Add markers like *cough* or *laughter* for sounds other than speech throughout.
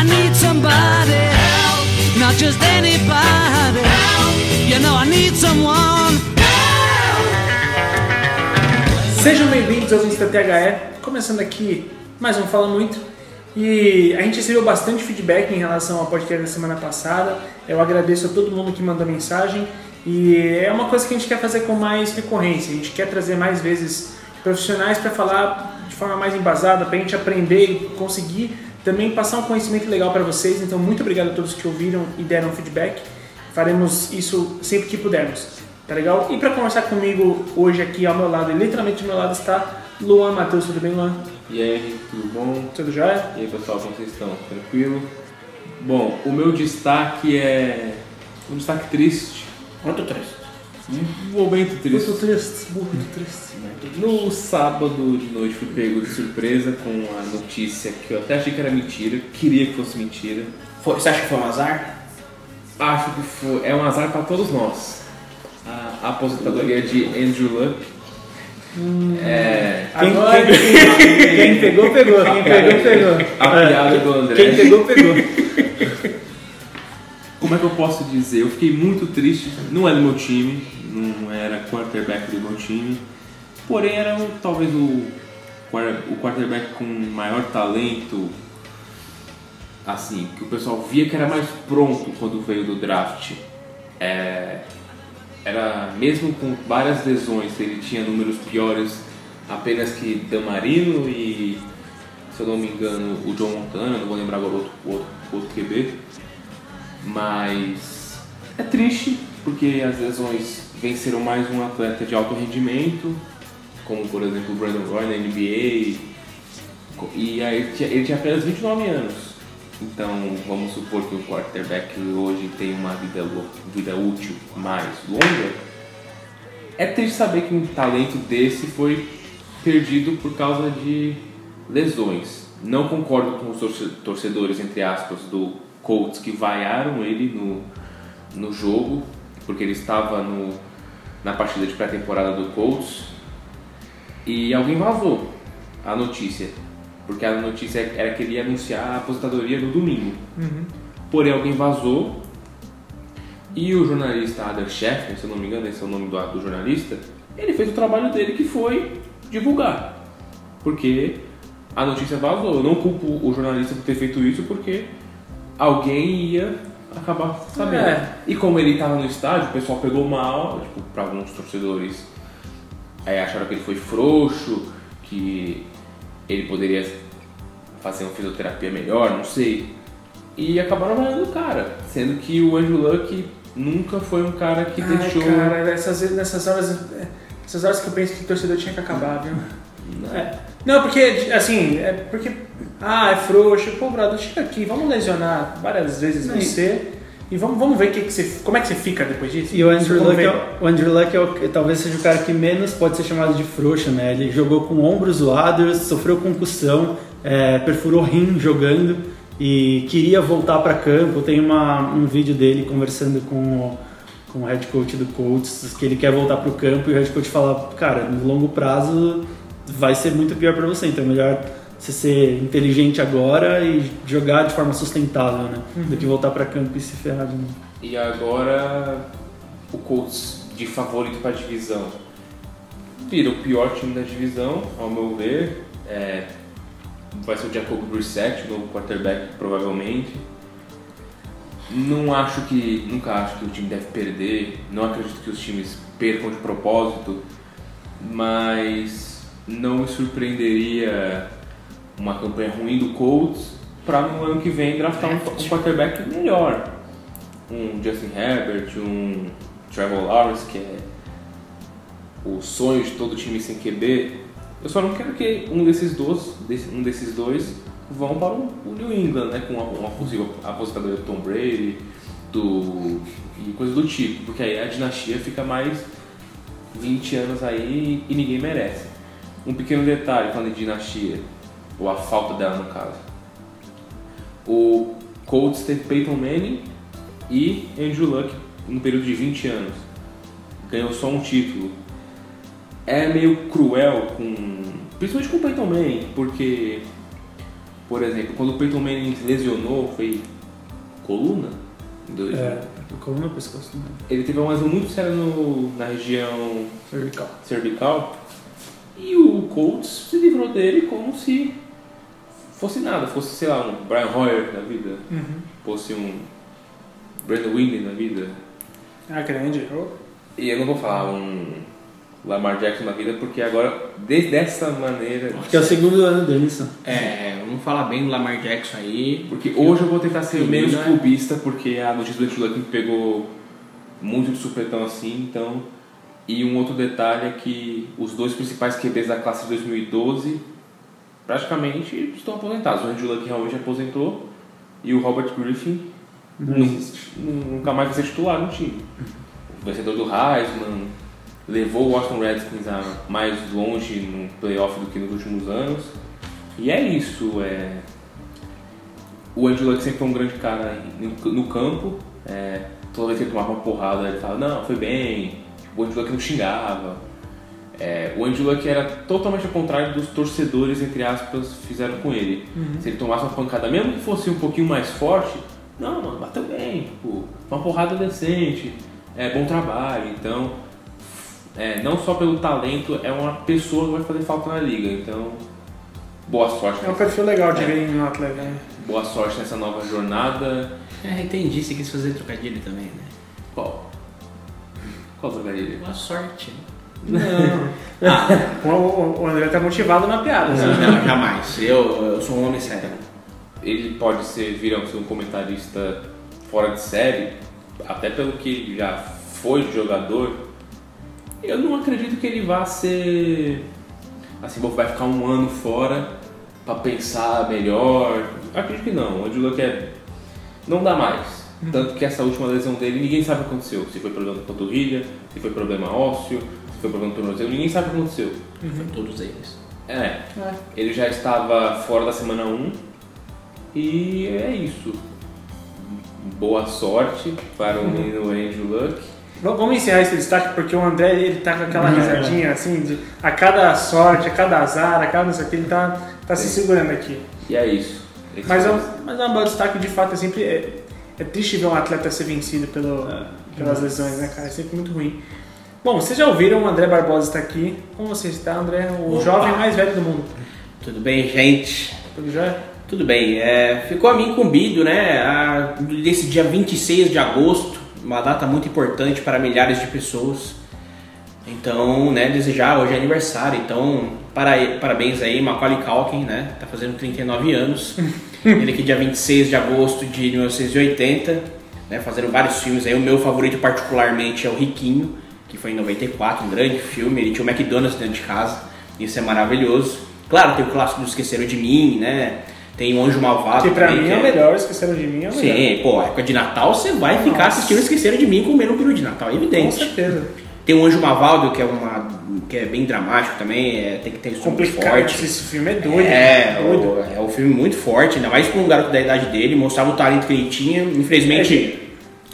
I need somebody help, not just anybody help. You know I need someone. Sejam bem-vindos ao Insta THE, começando aqui mais um Fala Muito. E a gente recebeu bastante feedback em relação ao podcast da semana passada. Eu agradeço a todo mundo que mandou mensagem. E é uma coisa que a gente quer fazer com mais recorrência. A gente quer trazer mais vezes profissionais para falar de forma mais embasada, para a gente aprender e conseguir também passar um conhecimento legal para vocês. Então, muito obrigado a todos que ouviram e deram feedback. Faremos isso sempre que pudermos. Tá legal? E para conversar comigo hoje aqui ao meu lado, e literalmente ao meu lado está Luan Matheus. Tudo bem, Luan? E aí, Henrique, tudo bom? Tudo jóia? E aí, pessoal, como vocês estão? Tranquilo? Bom, o meu destaque é um destaque triste, Muito triste. Um momento triste. Muito triste, muito triste. No sábado de noite fui pego de surpresa com a notícia que eu até achei que era mentira, queria que fosse mentira. Foi, você acha que foi um azar? Acho que foi, é um azar para todos nós. A aposentadoria de Andrew Luck. É, Agora, quem, quem pegou, pegou. Quem pegou, pegou. a piada do André. Quem pegou, pegou. Como é que eu posso dizer? Eu fiquei muito triste. Não é do meu time, não era quarterback do meu time. Porém, era talvez o, o quarterback com maior talento. Assim, que o pessoal via que era mais pronto quando veio do draft. É, era, mesmo com várias lesões, ele tinha números piores apenas que Damarino e, se eu não me engano, o John Montana, não vou lembrar agora o outro, outro, outro QB. Mas é triste porque as lesões venceram mais um atleta de alto rendimento, como por exemplo o Brandon Roy na NBA, e aí ele tinha, ele tinha apenas 29 anos. Então vamos supor que o quarterback hoje tem uma vida, vida útil mais longa. É triste saber que um talento desse foi perdido por causa de lesões. Não concordo com os torce- torcedores, entre aspas, do Colts que vaiaram ele no, no jogo, porque ele estava no, na partida de pré-temporada do Colts e alguém vazou a notícia, porque a notícia era que ele ia anunciar a aposentadoria no domingo. Porém, alguém vazou e o jornalista Adam Schefter, se eu não me engano, esse é o nome do, do jornalista, ele fez o trabalho dele que foi divulgar. Porque a notícia vazou. Eu não culpo o jornalista por ter feito isso porque alguém ia acabar sabendo. É. E como ele estava no estádio, o pessoal pegou mal, tipo, para alguns torcedores aí acharam que ele foi frouxo, que ele poderia fazer uma fisioterapia melhor, não sei. E acabaram valendo o cara, sendo que o Andrew Luck nunca foi um cara que Ai, deixou. cara, nessas, nessas horas. Essas horas que eu penso que o torcedor tinha que acabar, viu? É. Não, porque, assim, é porque. Ah, é frouxo. Pô, brother, chega aqui, vamos lesionar várias vezes Não, você. E vamos, vamos ver que que você, como é que você fica depois disso. E o Andrew, Luck é, o- o Andrew Luck é o, talvez seja o cara que menos pode ser chamado de frouxo, né? Ele jogou com ombros zoados, sofreu concussão, é, perfurou rim jogando e queria voltar para campo. Tem uma, um vídeo dele conversando com o, com o head coach do Colts, que ele quer voltar para o campo e o head coach fala, cara, no longo prazo vai ser muito pior para você, então é melhor você ser inteligente agora e jogar de forma sustentável, né? Do que voltar para campo e se ferrar de novo. E agora o Colts de favorito para a divisão vira o pior time da divisão, ao meu ver. É, vai ser o Jacob Brissett, o novo quarterback, provavelmente. Não acho que. Nunca acho que o time deve perder. Não acredito que os times percam de propósito. Mas não me surpreenderia uma campanha ruim do Colts para no ano que vem draftar um, um quarterback melhor. Um Justin Herbert, um Trevor Lawrence, que é o sonho de todo time sem QB. Eu só não quero que um desses dois, um desses dois vão para o, New England, né? Com uma, uma possível aposentadoria do Tom Brady, do e coisa do tipo, porque aí a dinastia fica mais 20 anos aí e ninguém merece. Um pequeno detalhe falando de dinastia, ou a falta dela no caso. O Colts teve Peyton Manning e Andrew Luck no período de 20 anos. Ganhou só um título. É meio cruel com. Principalmente com o Peyton Manning, porque Por exemplo, quando o Peyton Manning se lesionou, foi coluna? Dois- É, Coluna no pescoço. né? Ele teve uma lesão muito séria no- na região cervical. cervical e o Colts se livrou dele como se fosse nada, fosse, sei lá, um Brian Hoyer na vida, Uhum. fosse um Brandon Windley na vida. Ah, grande. E eu não vou falar um Lamar Jackson na vida porque agora, de, dessa maneira. Acho que é o segundo ano dele, só. É, vamos falar bem do Lamar Jackson aí. Porque hoje eu vou tentar ser menos né? clubista, porque a notícia do Luck me pegou muito de supetão assim, então. E um outro detalhe é que os dois principais QBs da classe de 2012 praticamente estão aposentados. O Andrew Luck realmente aposentou e o Robert Griffin Não existe. nu- nunca mais vai ser titular no time. O vencedor do Heisman levou o Washington Redskins a mais longe no playoff do que nos últimos anos. E é isso. É... O Andrew Luck sempre foi um grande cara no, no campo. É, toda vez que ele tomava uma porrada, ele falava, não, foi bem. O Andrew Luck não xingava. É, o Andrew Luck era totalmente ao contrário dos torcedores, entre aspas, fizeram com ele. Se ele tomasse uma pancada, mesmo que fosse um pouquinho mais forte, não, mano, bateu bem, tipo, uma porrada decente, é bom trabalho. Então, é, não só pelo talento, é uma pessoa que vai fazer falta na liga. Então, boa sorte. É um perfil legal de É. ver em um atleta. né? Boa sorte nessa nova jornada. É, entendi, você quis fazer trocadilho também, né? Qual? Qual trocadilho? Boa sorte. Não. *laughs* Ah, O, André tá motivado na piada. assim. não, jamais. Eu, eu sou um homem sério. Ele pode ser, vir a ser um comentarista fora de série, até pelo que ele já foi de jogador. Eu não acredito que ele vá ser. Assim, vai ficar um ano fora pra pensar melhor. Acredito que não. O Andrew Luck é. Não dá mais. Tanto que essa última lesão dele, ninguém sabe o que aconteceu. Se foi problema da panturrilha, se foi problema ósseo, se foi problema do tornozelo, ninguém sabe o que aconteceu. Foi todos eles. É, É. ele já estava fora da semana 1 e é isso. Boa sorte para o menino Andrew Luck. Vamos encerrar esse destaque porque o André ele tá com aquela É. risadinha assim, de, a cada sorte, a cada azar, a cada não sei o que, ele tá, tá se segurando aqui. E é isso. Esse Mas é, foi- um, mas é um belo destaque, de fato, é sempre. É, é triste ver um atleta ser vencido pelo, pelas lesões, né, cara? É sempre muito ruim. Bom, vocês já ouviram, o André Barbosa está aqui. Como você está, André? O Opa. jovem mais velho do mundo. Tudo bem, gente? Tudo já? Tudo bem. É, ficou a mim incumbido, né, a, desse dia 26 de agosto, uma data muito importante para milhares de pessoas. Então, né, desejar, hoje é aniversário, então para, parabéns aí, Macaulay Culkin, né, tá fazendo 39 anos. *laughs* Ele que dia 26 de agosto de 1980, né, fazendo vários filmes aí, o meu favorito particularmente é o Riquinho, que foi em 94, um grande filme, ele tinha o McDonald's dentro de casa, isso é maravilhoso. Claro, tem o clássico do Esqueceram de Mim, né, tem o Anjo Malvado Que pra também, mim que é o melhor, esqueceram de mim, é o melhor. Sim, pô, época de Natal você vai ficar Nossa. assistindo Esqueceram de Mim comendo um peru de Natal, é Com evidente. certeza. Tem o Anjo Mavaldo, que é uma que é bem dramático também, é, tem que ter muito Complicado. forte. Esse filme é doido. É, doido. o, é um filme muito forte, ainda mais com um garoto da idade dele, mostrava o talento que ele tinha, infelizmente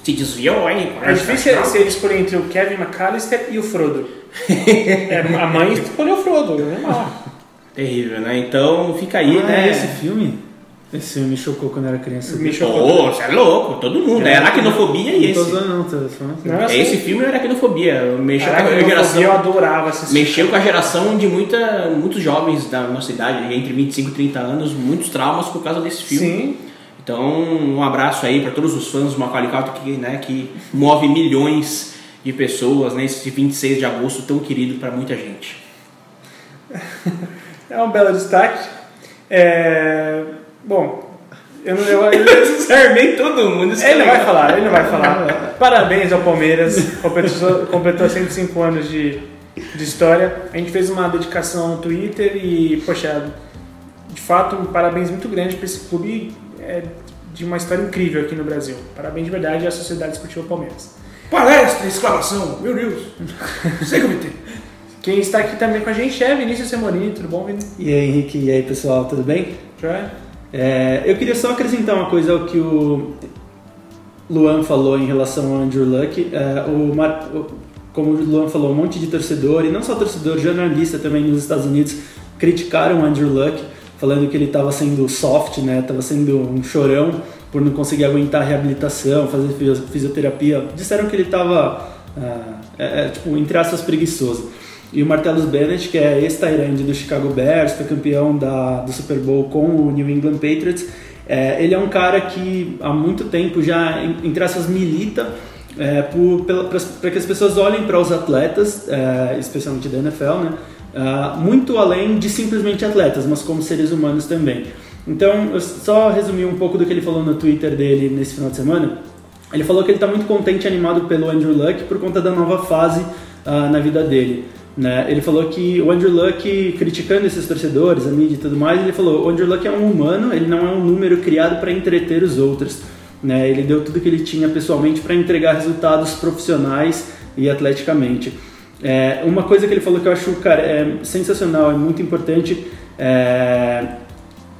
se desviou aí. É difícil você escolher entre o Kevin McAllister e o Frodo. *laughs* É, a mãe escolheu o Frodo, é normal. Terrível, né? Então fica aí, Ah, né? esse filme? Esse filme me chocou quando eu era criança. Me chocou. Pô, você é louco, todo mundo, é, aracnofobia e esse. não, tô. Não, É, assim, esse filme é aracnofobia, mexeu com a geração. eu adorava assistir. Mexeu com a geração de muita, muitos jovens da nossa idade, entre 25 e 30 anos, muitos traumas por causa desse filme. Sim. Então, um abraço aí para todos os fãs do Macaulay Culkin que, né, que move milhões de pessoas nesse 26 de agosto tão querido para muita gente. *laughs* É um belo destaque. É, Bom, eu não. Eu, eu, *laughs* Servei todo mundo. que ele é não vai falar, ele não vai falar. Parabéns ao Palmeiras, completou, completou 105 anos de, de história. A gente fez uma dedicação no Twitter e, poxa, de fato, um parabéns muito grande para esse clube é, de uma história incrível aqui no Brasil. Parabéns de verdade à Sociedade Esportiva Palmeiras. Palestra, exclamação, meu Deus. *laughs* Sei que eu Quem está aqui também com a gente é Vinícius Semorini, tudo bom, Vinícius? E aí, Henrique, e aí, pessoal, tudo bem? Joia? É, eu queria só acrescentar uma coisa ao que o Luan falou em relação ao Andrew Luck. É, o Mar- como o Luan falou, um monte de torcedor, e não só torcedor, jornalista também nos Estados Unidos, criticaram o Andrew Luck falando que ele estava sendo soft, né? Estava sendo um chorão por não conseguir aguentar a reabilitação, fazer fisi- fisioterapia. Disseram que ele estava, é, é, tipo, entre aspas, preguiçoso. E o Martellus Bennett, que é ex-Tyrande do Chicago Bears, foi campeão da, do Super Bowl com o New England Patriots, é, ele é um cara que há muito tempo já, entre aspas, milita é, para que as pessoas olhem para os atletas, é, especialmente da NFL, né, ah, muito além de simplesmente atletas, mas como seres humanos também. Então, eu só resumi um pouco do que ele falou no Twitter dele nesse final de semana. Ele falou que ele está muito contente e animado pelo Andrew Luck por conta da nova fase ah, na vida dele. Né? Ele falou que o Andrew Luck, criticando esses torcedores, a mídia e tudo mais, ele falou: o Andrew Luck é um humano, ele não é um número criado para entreter os outros. Né? Ele deu tudo que ele tinha pessoalmente para entregar resultados profissionais e atleticamente. É, uma coisa que ele falou que eu acho cara, é sensacional, é muito importante, é,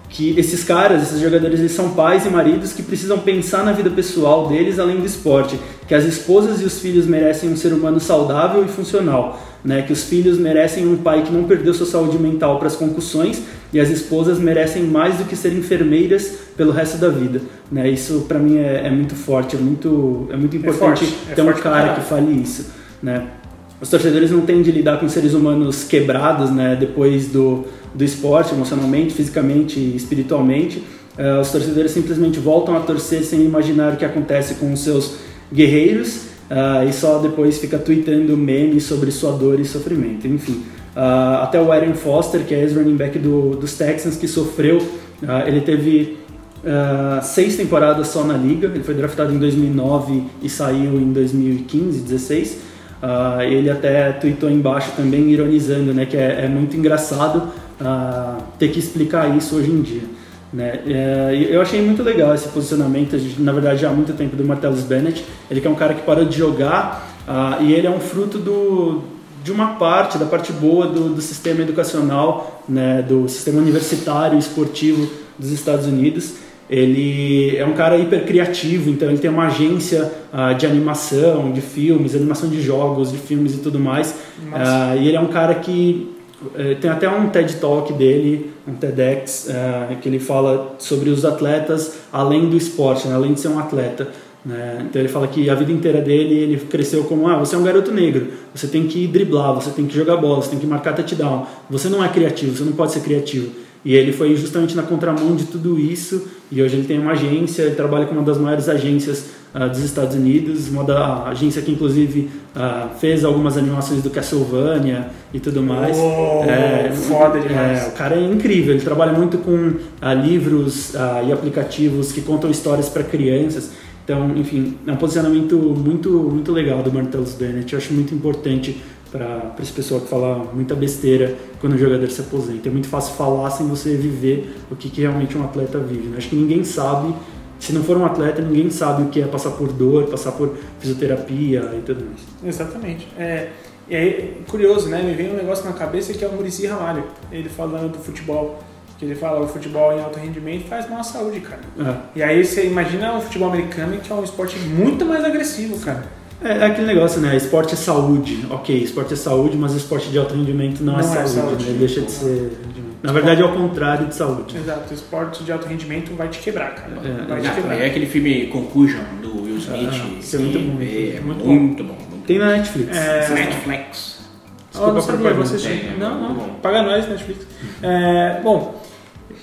que esses caras, esses jogadores, eles são pais e maridos que precisam pensar na vida pessoal deles além do esporte, que as esposas e os filhos merecem um ser humano saudável e funcional, né? Que os filhos merecem um pai que não perdeu sua saúde mental para as concussões e as esposas merecem mais do que ser enfermeiras pelo resto da vida, né? Isso para mim é, é muito forte, é muito é muito importante forte, é ter um forte cara que fale isso, né? Os torcedores não têm de lidar com seres humanos quebrados, né, depois do, do esporte, emocionalmente, fisicamente e espiritualmente. Eh, os torcedores simplesmente voltam a torcer sem imaginar o que acontece com os seus guerreiros ah, e só depois fica tweetando memes sobre sua dor e sofrimento. Enfim, ah, até o Aaron Foster, que é ex-running back do, dos Texans, que sofreu, ele teve ah, seis temporadas só na liga. Ele foi draftado em 2009 e saiu em 2015, 16. Ah, ele até tweetou embaixo também ironizando, né, que é, é muito engraçado ah, ter que explicar isso hoje em dia. Né? É, eu achei muito legal esse posicionamento, na verdade já há muito tempo, do Martellus Bennett. Ele que é um cara que parou de jogar ah, e ele é um fruto do, de uma parte, da parte boa do, do sistema educacional, né, do sistema universitário esportivo dos Estados Unidos. Ele é um cara hiper criativo, então ele tem uma agência ah, de animação, de filmes, animação de jogos, de filmes e tudo mais. Ah, e ele é um cara que eh, tem até um TED Talk dele, um TEDx, ah, que ele fala sobre os atletas além do esporte, né, além de ser um atleta. né? Então ele fala que a vida inteira dele ele cresceu como ah, você é um garoto negro, você tem que driblar, você tem que jogar bola, você tem que marcar touchdown, você não é criativo, você não pode ser criativo. E ele foi justamente na contramão de tudo isso e hoje ele tem uma agência, ele trabalha com uma das maiores agências ah, dos Estados Unidos, uma da agência que inclusive ah, fez algumas animações do Castlevania e tudo mais. Oh, foda demais. é, o cara é incrível, ele trabalha muito com ah, livros e aplicativos que contam histórias para crianças. Então, enfim, é um posicionamento muito, muito legal do Martellus Bennett. Eu acho muito importante para esse pessoal que fala muita besteira quando o jogador se aposenta. É muito fácil falar sem você viver o que, que realmente um atleta vive. né? Acho que ninguém sabe, se não for um atleta, ninguém sabe o que é passar por dor, passar por fisioterapia e tudo mais. Exatamente. É, e aí, curioso, né? Me vem um negócio na cabeça que é o Murici Ramalho. Ele falando do futebol. Que ele fala o futebol em alto rendimento faz mal à saúde, cara. É. E aí você imagina o futebol americano que é um esporte muito mais agressivo, cara. É, é aquele negócio, né? Esporte é saúde. Ok, esporte é saúde, mas esporte de alto rendimento não, é Não é saúde, saúde. né? Deixa de ser. rendimento. Na verdade, é o contrário de saúde. Exato, o esporte de alto rendimento vai te quebrar, cara. É, vai te quebrar. é aquele filme Conclusion do Will Smith. Ah, isso é muito bom. É, Muito muito, bom. muito Tem na Netflix. É, bom. Netflix. Oh, não Desculpa sabia, vou assistir. É não, não. bom. Paga nós, Netflix. É, bom,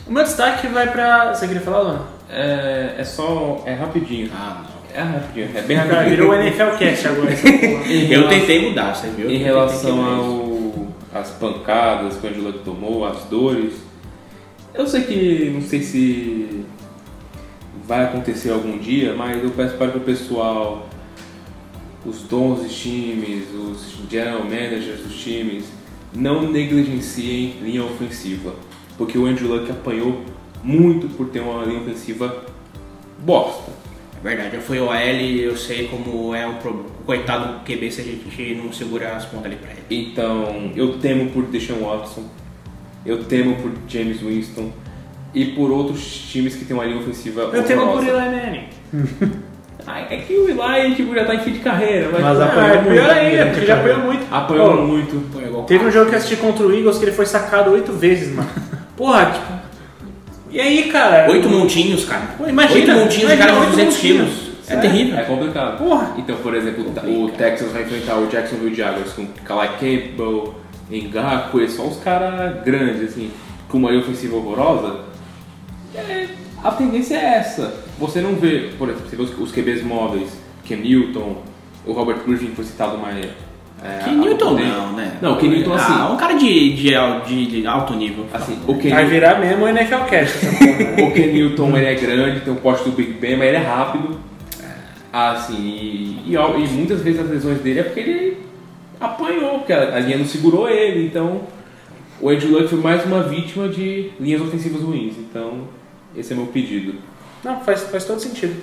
o meu destaque vai pra. Você queria falar, Luana? É, é só. É rapidinho. Ah, não. É rapidinho. É bem rapidinho. virou o NFL Cast agora. *laughs* Eu relação- tentei mudar, você viu? Em relação ao as pancadas que o Angelo tomou, as dores, eu sei que não sei se vai acontecer algum dia, mas eu peço para o pessoal, os dons dos times, os general managers dos times, não negligenciem linha ofensiva, porque o Andrew Luck apanhou muito por ter uma linha ofensiva bosta. É verdade, eu fui OL e eu sei como é o problema. Coitado do QB se a gente não segurar as pontas ali pra ele. Então, eu temo por Deshaun Watson, eu temo por James Winston e por outros times que tem uma linha ofensiva Eu tenho por. Eli Manning. *laughs* É que o Eli tipo, já tá em fim de carreira, mas, Mas Ah, apanhou Ah, é pior muito ainda, porque já apanhou muito. apanhou Pô, muito. Teve um jogo que eu assisti contra o Eagles que ele foi sacado oito vezes, mano. Porra, tipo, E aí, cara? Oito montinhos, cara. Pô, imagina, Oito montinhos de imagina cara de oito 200 montinhos. quilos. É É. terrível. É complicado. Porra. Então, por exemplo, o Texas vai enfrentar o Jacksonville Jaguars com Kalai Campbell, Ngakwe, só uns caras grandes, assim, com uma ofensiva horrorosa. É, a tendência é essa. Você não vê, por exemplo, você vê os, os QBs móveis, Ken Newton, o Robert Griffin foi citado mais. É, Que há Newton não, né? Não, o Ken Newton assim. Ah, um cara de, de, de, de alto nível. assim o Ken Vai virar mesmo o NFL Cast né? O Ken Newton ele é grande, tem o poste do Big Ben, mas ele é rápido. Assim, e, e, e muitas vezes as lesões dele é porque ele apanhou, porque a, a linha não segurou ele. Então, o Andrew Luck foi mais uma vítima de linhas ofensivas ruins. Então, esse é meu pedido. Não, faz, faz todo sentido.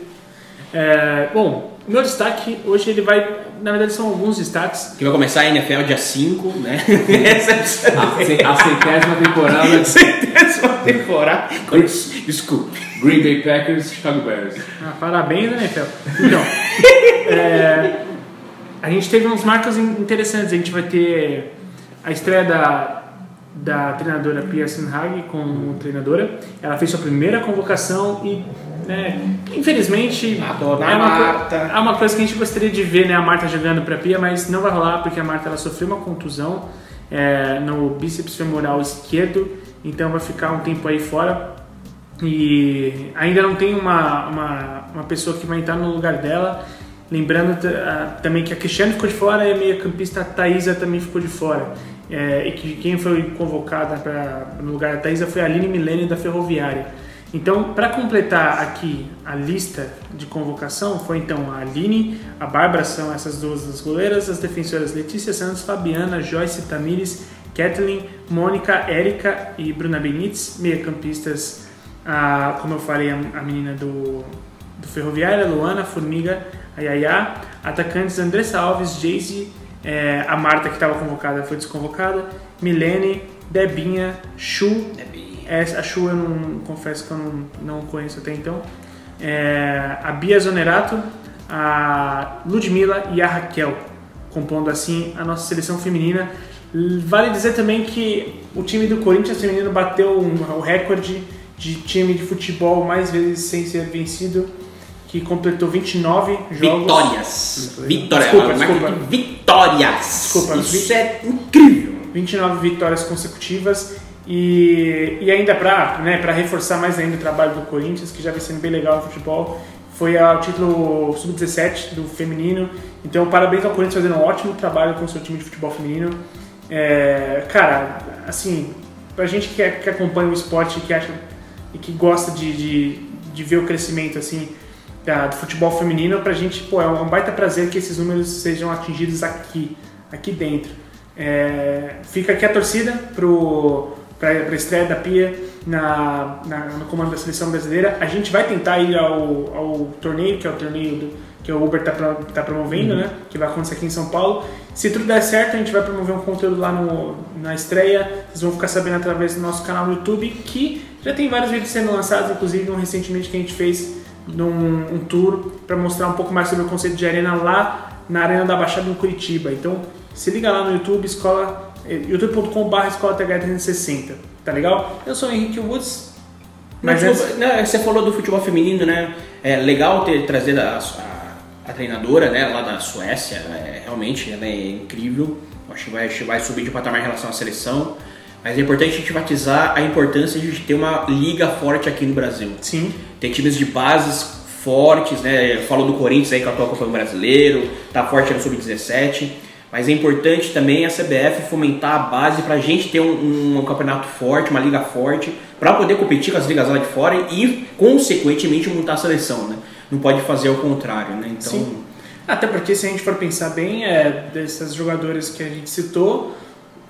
É, bom, meu destaque hoje ele vai. Na verdade, são alguns destaques. Que vai começar a NFL dia 5, né? Essa é A, ce- a centésima temporada a *laughs* centésima temporada. Desculpe. Green Bay Packers, Chicago Bears. Ah, parabéns, né, NFL? Então, é, a gente teve uns marcos in- interessantes. A gente vai ter a estreia da, da treinadora Pearson Hag como treinadora. Ela fez sua primeira convocação e, né, infelizmente, A dona é uma, Marta. é uma coisa que a gente gostaria de ver, né, a Marta jogando para a Pia, mas não vai rolar porque a Marta ela sofreu uma contusão é, no bíceps femoral esquerdo, então vai ficar um tempo aí fora. E ainda não tem uma, uma, uma pessoa que vai entrar no lugar dela. Lembrando ah, também que a Cristiane ficou de fora e a meia-campista Thaisa também ficou de fora. É, e que quem foi convocada pra, no lugar da Thaisa foi a Aline Milene da Ferroviária. Então, para completar aqui a lista de convocação, foi então a Aline, a Bárbara são essas duas das goleiras, as defensoras Letícia Santos, Fabiana, Joyce Tamires, Kathleen, Mônica, Érica e Bruna Benites, meia-campistas como eu falei, a, a menina do, do Ferroviária, Luana, Formiga, a Yaya, atacantes Andressa Alves, Jayce, é, a Marta que estava convocada foi desconvocada, Milene, Debinha, Chu, a Chu eu não confesso que eu não, não conheço até então, é, a Bia Zonerato, a Ludmilla e a Raquel, compondo assim a nossa seleção feminina. Vale dizer também que o time do Corinthians feminino bateu um- o recorde de time de futebol mais vezes sem ser vencido, que completou 29 jogos. Vitórias. Vitória. Desculpa, desculpa. Vitórias. Desculpa, Isso vi- é incrível. 29 vitórias consecutivas e, e ainda para né, pra reforçar mais ainda o trabalho do Corinthians, que já vem sendo bem legal no futebol, foi ao título sub-17 do feminino. Então, parabéns ao Corinthians fazendo um ótimo trabalho com o seu time de futebol feminino. É, cara, assim, pra gente que, é- que acompanha o esporte e que acha e que gosta de, de, de ver o crescimento assim da- do futebol feminino, pra gente pô, é um baita prazer que esses números sejam atingidos aqui, aqui dentro. É, fica aqui a torcida para a estreia da Pia na, na- no comando da seleção brasileira. A gente vai tentar ir ao, ao torneio, que é o torneio do, que o Uber está tá promovendo, né? Que vai acontecer aqui em São Paulo. Se tudo der certo, a gente vai promover um conteúdo lá no, na estreia. Vocês vão ficar sabendo através do nosso canal no YouTube, que já tem vários vídeos sendo lançados, inclusive um recentemente que a gente fez num um tour para mostrar um pouco mais sobre o conceito de arena lá na Arena da Baixada em Curitiba. Então, se liga lá no YouTube, escola eh, youtube.com.br escola TH360, tá legal? Eu sou o Henrique Woods, Mas né, você falou do futebol feminino, né? É legal ter trazido a, a, a treinadora, né, lá da Suécia. É, realmente, ela é incrível. Acho que vai, acho que vai subir de patamar em relação à seleção. Mas é importante a gente enfatizar a importância de ter uma liga forte aqui no Brasil. sim, Tem times de bases fortes, né? Falou do Corinthians aí que atua com o brasileiro, tá forte no sub-17. Mas é importante também a CBF fomentar a base pra gente ter um, um campeonato forte, uma liga forte, pra poder competir com as ligas lá de fora e, consequentemente, montar a seleção, né? Não pode fazer o contrário, né? Então, Sim. Até porque se a gente for pensar bem, é, dessas jogadoras que a gente citou,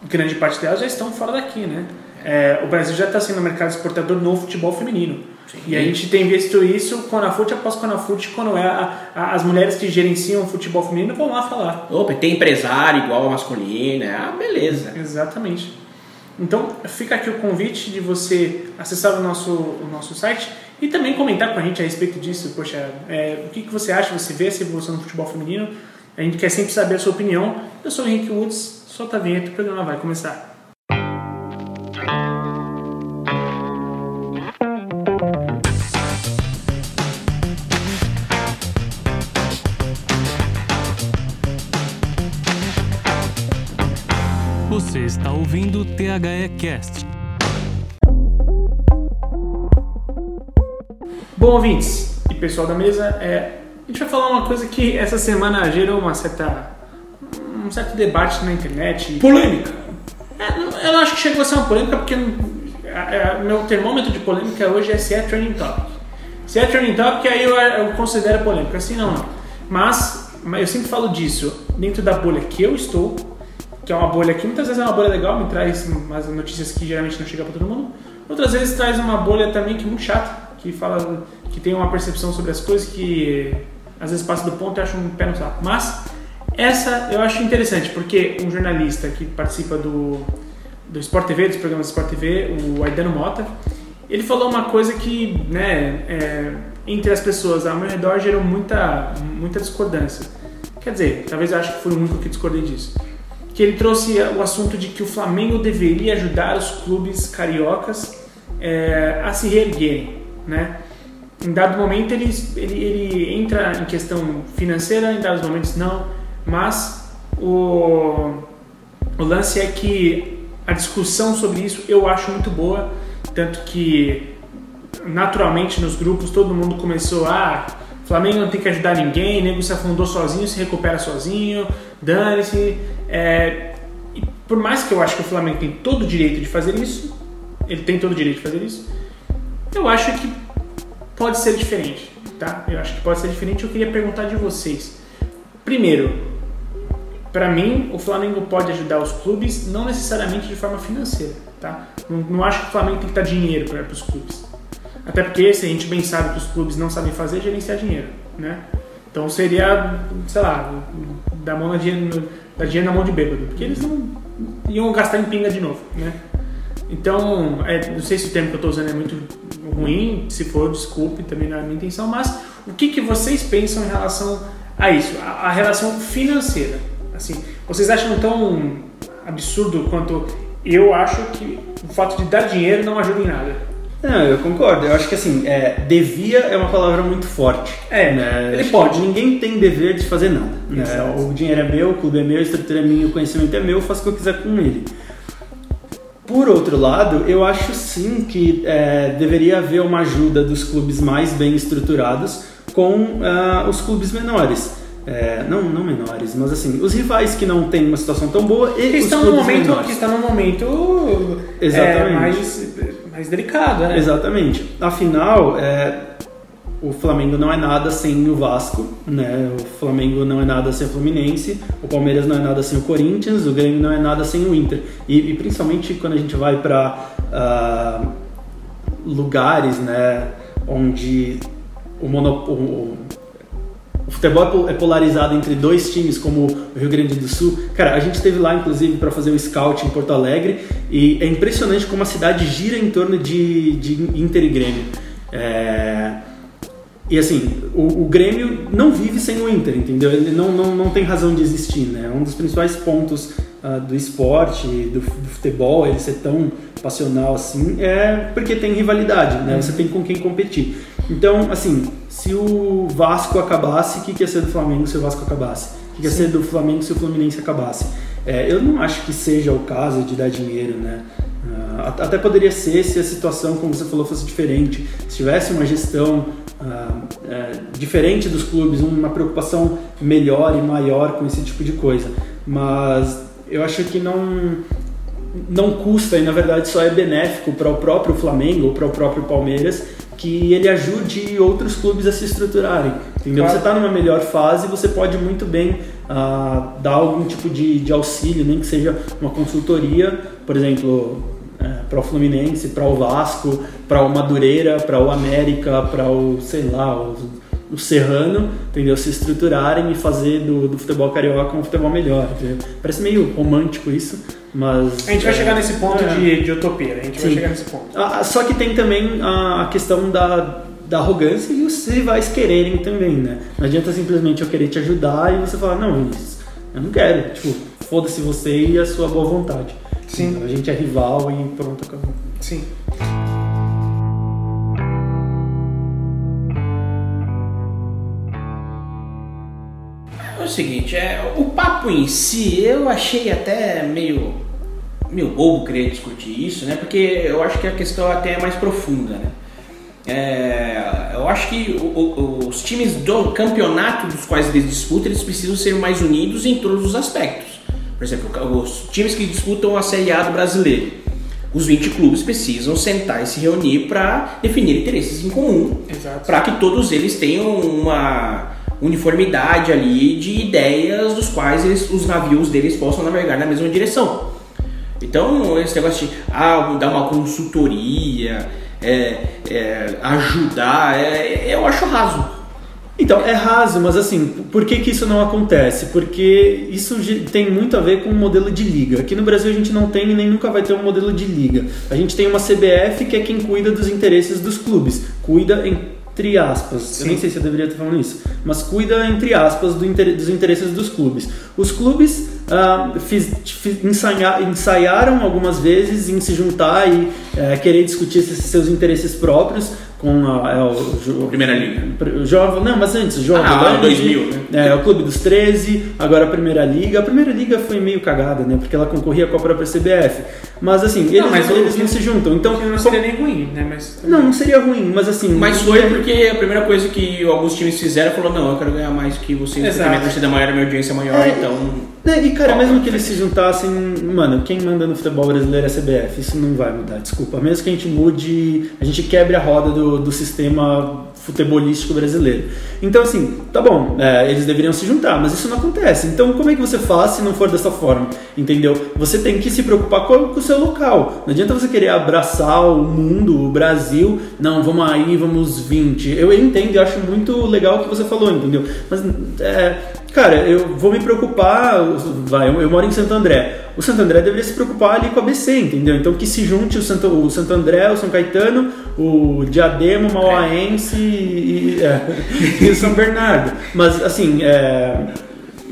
grande parte delas já estão fora daqui, né? É, o Brasil já está sendo um mercado exportador no futebol feminino. E a gente tem visto isso Conafute após Conafute, quando é a- a- as mulheres que gerenciam o futebol feminino vão lá falar. opa, tem empresário igual ao masculino, é, ah, beleza. Exatamente. Então, fica aqui o convite de você acessar o nosso, o nosso site e também comentar com a gente a respeito disso. Poxa, é, o que, que você acha? Você vê essa evolução no futebol feminino? A gente quer sempre saber a sua opinião. Eu sou o Henrique Woods, Solta a vinheta, o programa vai começar. Você está ouvindo o THE Cast. Bom, ouvintes e pessoal da mesa, é, a gente vai falar uma coisa que essa semana gerou uma certa um certo debate na internet. Polêmica. É, eu não acho que chegou a ser uma polêmica porque é, é, meu termômetro de polêmica hoje é se é trending topic. Se é trending topic, aí eu, eu considero polêmica. Assim não. Mas, mas eu sempre falo disso dentro da bolha que eu estou, que é uma bolha que muitas vezes é uma bolha legal, me traz umas notícias que geralmente não chegam para todo mundo. Outras vezes traz uma bolha também que é muito chata, que fala que tem uma percepção sobre as coisas que às vezes passa do ponto e acha um pé no saco. Mas essa eu acho interessante, porque um jornalista que participa do, do Sport TV, dos programas do Sport TV, o Aidano Mota, ele falou uma coisa que, né, é, entre as pessoas ao meu redor gerou muita, muita discordância. Quer dizer, talvez eu acho que fui o único que discordei disso. Que ele trouxe o assunto de que o Flamengo deveria ajudar os clubes cariocas é, a se reerguerem, né? Em dado momento ele, ele, ele entra em questão financeira, em dados momentos não, mas o, o lance é que a discussão sobre isso eu acho muito boa, tanto que naturalmente nos grupos todo mundo começou a Flamengo não tem que ajudar ninguém, nego se afundou sozinho, se recupera sozinho, dane-se. É, por mais que eu acho que o Flamengo tem todo o direito de fazer isso, ele tem todo o direito de fazer isso, eu acho que pode ser diferente, tá? Eu acho que pode ser diferente. Eu queria perguntar de vocês. Primeiro, para mim, o Flamengo pode ajudar os clubes, não necessariamente de forma financeira, tá? Não, não acho que o Flamengo tem que dar dinheiro para os clubes. Até porque, se a gente bem sabe que os clubes não sabem fazer, é gerenciar dinheiro, né? Então seria, sei lá, dar, mão na dinheiro, dar dinheiro na mão de bêbado, porque eles não iam gastar em pinga de novo, né? Então, é, não sei se o termo que eu estou usando é muito ruim, se for, desculpe, também não é a minha intenção, mas o que, que vocês pensam em relação a isso, a, a relação financeira? Assim, vocês acham tão absurdo quanto eu acho que o fato de dar dinheiro não ajuda em nada? Não, eu concordo. Eu acho que assim, é, devia é uma palavra muito forte. É, né? ele pode. Ninguém tem dever de fazer nada. né? O dinheiro é meu, o clube é meu, a estrutura é minha, o conhecimento é meu, eu faço o que eu quiser com ele. Por outro lado, eu acho sim que é, deveria haver uma ajuda dos clubes mais bem estruturados com ah, os clubes menores. É, não, não menores, mas assim, os rivais que não têm uma situação tão boa e Que estão no momento, menores. que está num momento é, Exatamente. mais, mais delicado, né? Exatamente. Afinal, é, o Flamengo não é nada sem o Vasco, né? O Flamengo não é nada sem o Fluminense, o Palmeiras não é nada sem o Corinthians, o Grêmio não é nada sem o Inter. E, e principalmente quando a gente vai para lugares, né, onde o, mono, o, futebol é é polarizado entre dois times, como o Rio Grande do Sul. Cara, a gente esteve lá, inclusive, para fazer o scout em Porto Alegre e é impressionante como a cidade gira em torno de, de Inter e Grêmio. É, E assim, o, o Grêmio não vive sem o Inter, entendeu? Ele não, não, não tem razão de existir, né? Um dos principais pontos ah, do esporte, do, do futebol, ele ser tão passional assim, é porque tem rivalidade, né? Você tem com quem competir. Então, assim, se o Vasco acabasse, o que, que ia ser do Flamengo se o Vasco acabasse? O que, que ia ser do Flamengo se o Fluminense acabasse? É, eu não acho que seja o caso de dar dinheiro, né? At- até poderia ser se a situação, como você falou, fosse diferente. Se tivesse uma gestão é, diferente dos clubes, uma preocupação melhor e maior com esse tipo de coisa. Mas eu acho que não não custa e na verdade só é benéfico para o próprio Flamengo ou para o próprio Palmeiras que ele ajude outros clubes a se estruturarem. Entendeu? Claro. Você está numa melhor fase, você pode muito bem ah, dar algum tipo de, de auxílio, nem que seja uma consultoria, por exemplo, para o Fluminense, para o Vasco, para o Madureira, para o América, para o, sei lá, o, o Serrano, entendeu? Se estruturarem e fazer do, do futebol carioca um futebol melhor. entendeu? Parece meio romântico isso, mas... A gente vai é, chegar nesse ponto é. de, de utopia, né? a gente vai Sim. chegar nesse ponto. Ah, só que tem também a a questão da, da arrogância e os rivais quererem também, né? Não adianta simplesmente eu querer te ajudar e você falar, não, Vinícius, eu não quero. Tipo, foda-se você e a sua boa vontade. Sim. Então, a gente é rival e pronto, acabou. Sim. O seguinte, é, o papo em si eu achei até meio meio bobo querer discutir isso, né? Porque eu acho que a questão até é mais profunda, né? É, eu acho que o- o- os times do campeonato dos quais eles disputam, eles precisam ser mais unidos em todos os aspectos. Por exemplo, os times que disputam a Série A do brasileiro, os 20 clubes precisam sentar e se reunir para definir interesses em comum, para que todos eles tenham uma uniformidade ali de ideias dos quais eles- os navios deles possam navegar na mesma direção. Então, esse negócio de ah, dar uma consultoria, é, é, ajudar, é, eu acho raso. Então, é raso, mas assim, por que, que isso não acontece? Porque isso tem muito a ver com o modelo de liga. Aqui no Brasil a gente não tem e nem nunca vai ter um modelo de liga. A gente tem uma CBF que é quem cuida dos interesses dos clubes. Cuida entre aspas. Eu nem sei se eu deveria estar falando isso. Mas cuida entre aspas do inter- dos interesses dos clubes. Os clubes ah, fiz- fiz- ensaia- ensaiaram algumas vezes em se juntar e eh, querer discutir esses seus interesses próprios com a, é, o, Primeira Liga. Jovem, não, mas antes, Jovem Ah, Grande, 2000, né? É, o Clube dos 13, agora a Primeira Liga. A Primeira Liga foi meio cagada, né? Porque ela concorria com a própria CBF. Mas assim, eles, mas não, eles não se juntam. Então, Não seria nem ruim, né? Mas. não, não seria ruim, mas assim. Mas foi porque a primeira coisa que alguns times fizeram falou, não, eu quero ganhar mais que vocês, porque minha torcida maior, a minha audiência maior, É, então... né, E cara, mesmo que eles se juntassem, mano, quem manda no futebol brasileiro é a CBF, isso não vai mudar, desculpa. Mesmo que a gente mude, a gente quebre a roda do, do sistema futebolístico brasileiro. Então, assim, tá bom, é, eles deveriam se juntar, mas isso não acontece. Então, como é que você faz se não for dessa forma? Entendeu? Você tem que se preocupar com, com o seu local. Não adianta você querer abraçar o mundo, o Brasil. Não, vamos aí, vamos 20. Eu entendo e acho muito legal o que você falou, entendeu? Mas, é, cara, eu vou me preocupar. Vai, eu, moro em Santo André. O Santo André deveria se preocupar ali com a BC, entendeu? Então que se junte o Santo, o Santo André, o São Caetano, o Diadema, o Mauaense e, e, é, *laughs* e o São Bernardo. Mas, assim, é,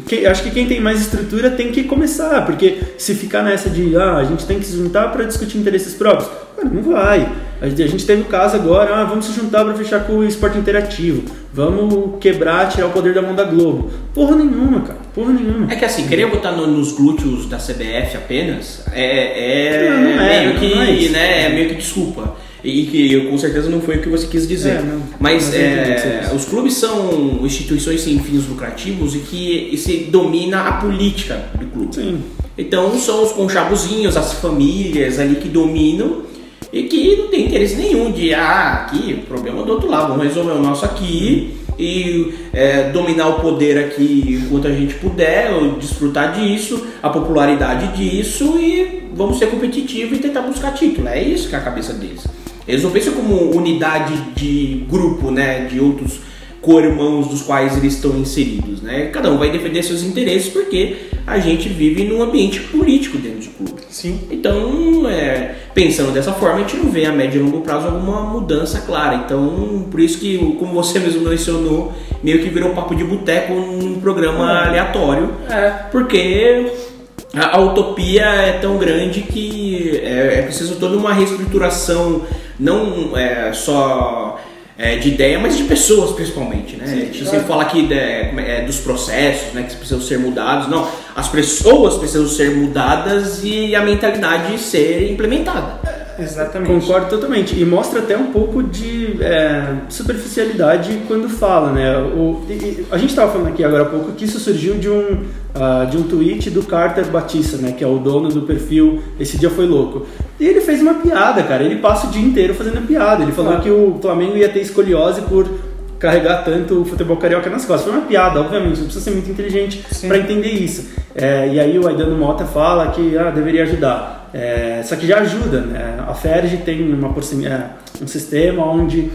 que- acho que quem tem mais estrutura tem que começar, porque se ficar nessa de ah, a gente tem que se juntar para discutir interesses próprios, cara, não vai. A gente teve o caso agora, ah, vamos se juntar para fechar com o esporte interativo, vamos quebrar, tirar o poder da mão da Globo. Porra nenhuma, cara, porra nenhuma. É que assim, querer botar no- nos glúteos da CBF apenas é, é Não, não é, meio não que, é né, é meio que desculpa. E que eu, com certeza não foi o que você quis dizer. É, não. Mas Mas é, os clubes são instituições sem fins lucrativos e que e se domina a política do clube. Sim. Então são os conchabuzinhos, as famílias ali que dominam e que não tem interesse nenhum de, ah, aqui, problema do outro lado, vamos resolver o nosso aqui e é, dominar o poder aqui enquanto a gente puder, ou desfrutar disso, a popularidade disso e vamos ser competitivos e tentar buscar título. É isso que é a cabeça deles. Eles não pensam como unidade de grupo, né, de outros co-irmãos dos quais eles estão inseridos, né? Cada um vai defender seus interesses porque a gente vive num ambiente político dentro do clube. Sim. Então, é, pensando dessa forma, a gente não vê a médio e longo prazo alguma mudança clara. Então, por isso que, como você mesmo mencionou, meio que virou papo de boteco num programa aleatório, É. porque a, a utopia é tão grande que é, é preciso toda uma reestruturação, não é, só é, de ideia, mas de pessoas principalmente, né? a gente sempre fala aqui de- é, dos processos, né, que precisam ser mudados. Não, as pessoas precisam ser mudadas e a mentalidade ser implementada. Exatamente. Concordo totalmente. E mostra até um pouco de é, superficialidade quando fala, né? O, e- a gente estava falando aqui agora há pouco que isso surgiu de um, ah, de um tweet do Carter Batista, né? Que é o dono do perfil Esse Dia Foi Louco. E ele fez uma piada, cara. Ele passa o dia inteiro fazendo piada. Ele falou que o Flamengo ia ter escoliose por carregar tanto o futebol carioca nas costas. Foi uma piada, obviamente, não precisa ser muito inteligente para entender isso. É, e aí o Aidano Mota fala que ah, deveria ajudar. É, só que já ajuda, né? A FERJ tem uma porcen- é, um sistema onde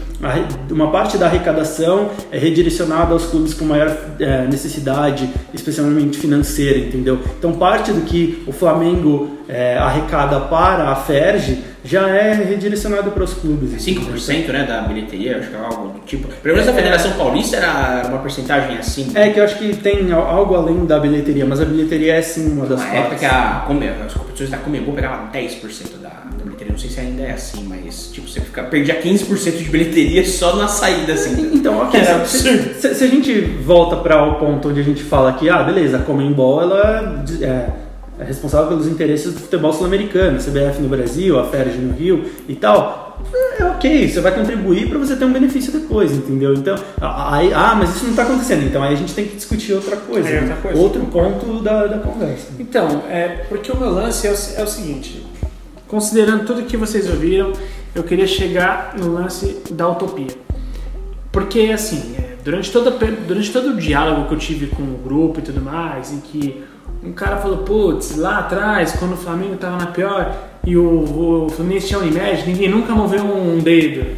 uma parte da arrecadação é redirecionada aos clubes com maior é, necessidade, especialmente financeira, entendeu? Então parte do que o Flamengo é, arrecada para a FERJ já é redirecionado para os clubes. entendeu? 5% né, da bilheteria, acho que é algo do tipo. Pelo menos a Federação Paulista era uma porcentagem assim. É que eu acho que tem al- algo além da bilheteria, mas a bilheteria é sim uma das Na época partes. que a, as competições da Comebol pegavam 10% da, da bilheteria, não sei se ainda é assim, mas tipo, você fica, perdia 15% de bilheteria só na saída, assim. Então, ok, Era se, absurdo. se- se a gente volta para o ponto onde a gente fala que, ah, beleza, a Comembol, ela é, é responsável pelos interesses do futebol sul-americano, a CBF no Brasil, a FERJ no Rio e tal, é ok, você vai contribuir para você ter um benefício depois, entendeu? Então, aí, ah, mas isso não está acontecendo, então aí a gente tem que discutir outra coisa, É, né? outra coisa. outro ponto da, da conversa. Então, é, porque o meu lance é o, é o seguinte: considerando tudo que vocês ouviram, eu queria chegar no lance da utopia. Porque, assim, é, durante, toda, durante todo o diálogo que eu tive com o grupo e tudo mais, em que um cara falou, putz, lá atrás, quando o Flamengo tava na pior e o, o Fluminense tinha Unimed, ninguém nunca moveu um dedo.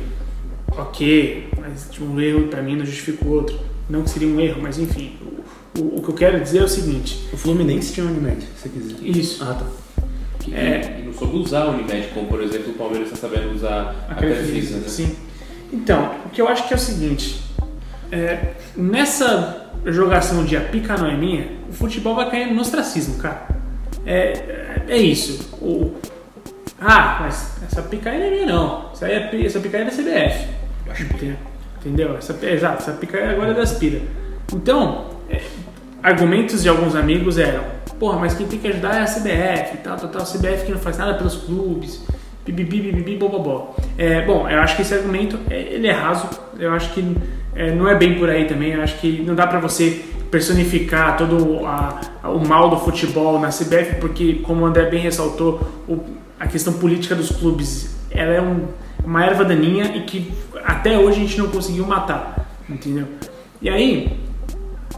Ok, mas tipo, um erro pra mim não justifica o outro. Não que seria um erro, mas enfim. O, o, o que eu quero dizer é o seguinte: O Fluminense tinha um Unimed, se você quiser. isso. Ah, tá. É. não soube usar a Unimed, como por exemplo o Palmeiras está sabendo usar a Aquele Crefisa, né? Sim. Então, o que eu acho que é o seguinte: é, nessa jogação de a pica não é minha, o futebol vai cair no ostracismo, cara. É, é isso. O, ah, mas essa pica aí não é minha, não. Essa, é, essa pica aí é da CBF. Entendeu? Entendeu? Essa, exato, essa pica aí agora é da Aspira. Então, é, argumentos de alguns amigos eram: porra, mas quem tem que ajudar é a CBF tal, tal, tal. A CBF que não faz nada pelos clubes, bibibi, bibibi, bobobó. É, bom, eu acho que esse argumento é, ele é raso. Eu acho que é, não é bem por aí também. Eu acho que não dá pra você personificar todo a- o mal do futebol na CBF, porque, como o André bem ressaltou, o- a questão política dos clubes ela é um- uma erva daninha e que até hoje a gente não conseguiu matar, entendeu? E aí,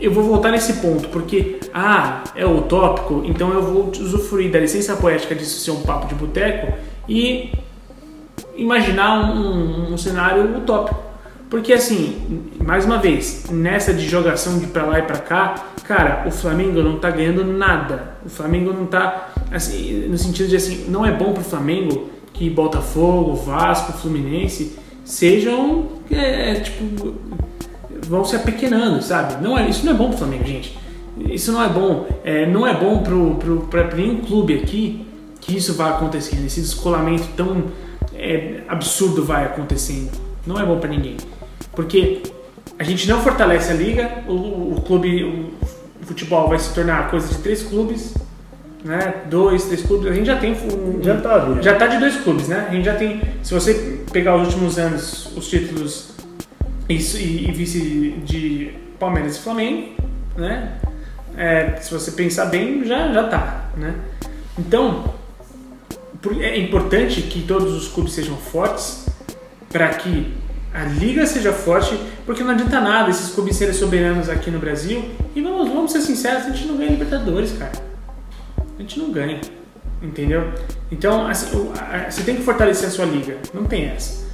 eu vou voltar nesse ponto, porque, ah, é utópico, então eu vou usufruir da licença poética disso ser um papo de boteco e imaginar um, um cenário utópico. Porque, assim, mais uma vez, nessa de jogação de pra lá e pra cá, cara, o Flamengo não tá ganhando nada. O Flamengo não tá, assim, no sentido de, assim, não é bom pro Flamengo que Botafogo, Vasco, Fluminense sejam, é, tipo, vão se apequenando, sabe? Não é, isso não é bom pro Flamengo, gente. Isso não é bom. É, não é bom pro, pro, pra nenhum clube aqui que isso vai acontecendo. Esse descolamento tão é, absurdo vai acontecendo. Não é bom pra ninguém. Porque a gente não fortalece a liga, o, o clube, o futebol vai se tornar coisa de três clubes, né? Dois, três clubes. A gente já tem um, Já tá, virando. já tá de dois clubes, né? A gente já tem. Se você pegar os últimos anos, os títulos isso, e, e vice de Palmeiras e Flamengo, né? É, se você pensar bem, já, já tá, né? Então, é importante que todos os clubes sejam fortes para que a liga seja forte, porque não adianta nada esses clubes serem soberanos aqui no Brasil. E vamos, vamos ser sinceros, a gente não ganha Libertadores, cara. A gente não ganha, entendeu? Então, assim, você tem que fortalecer a sua liga, não tem essa.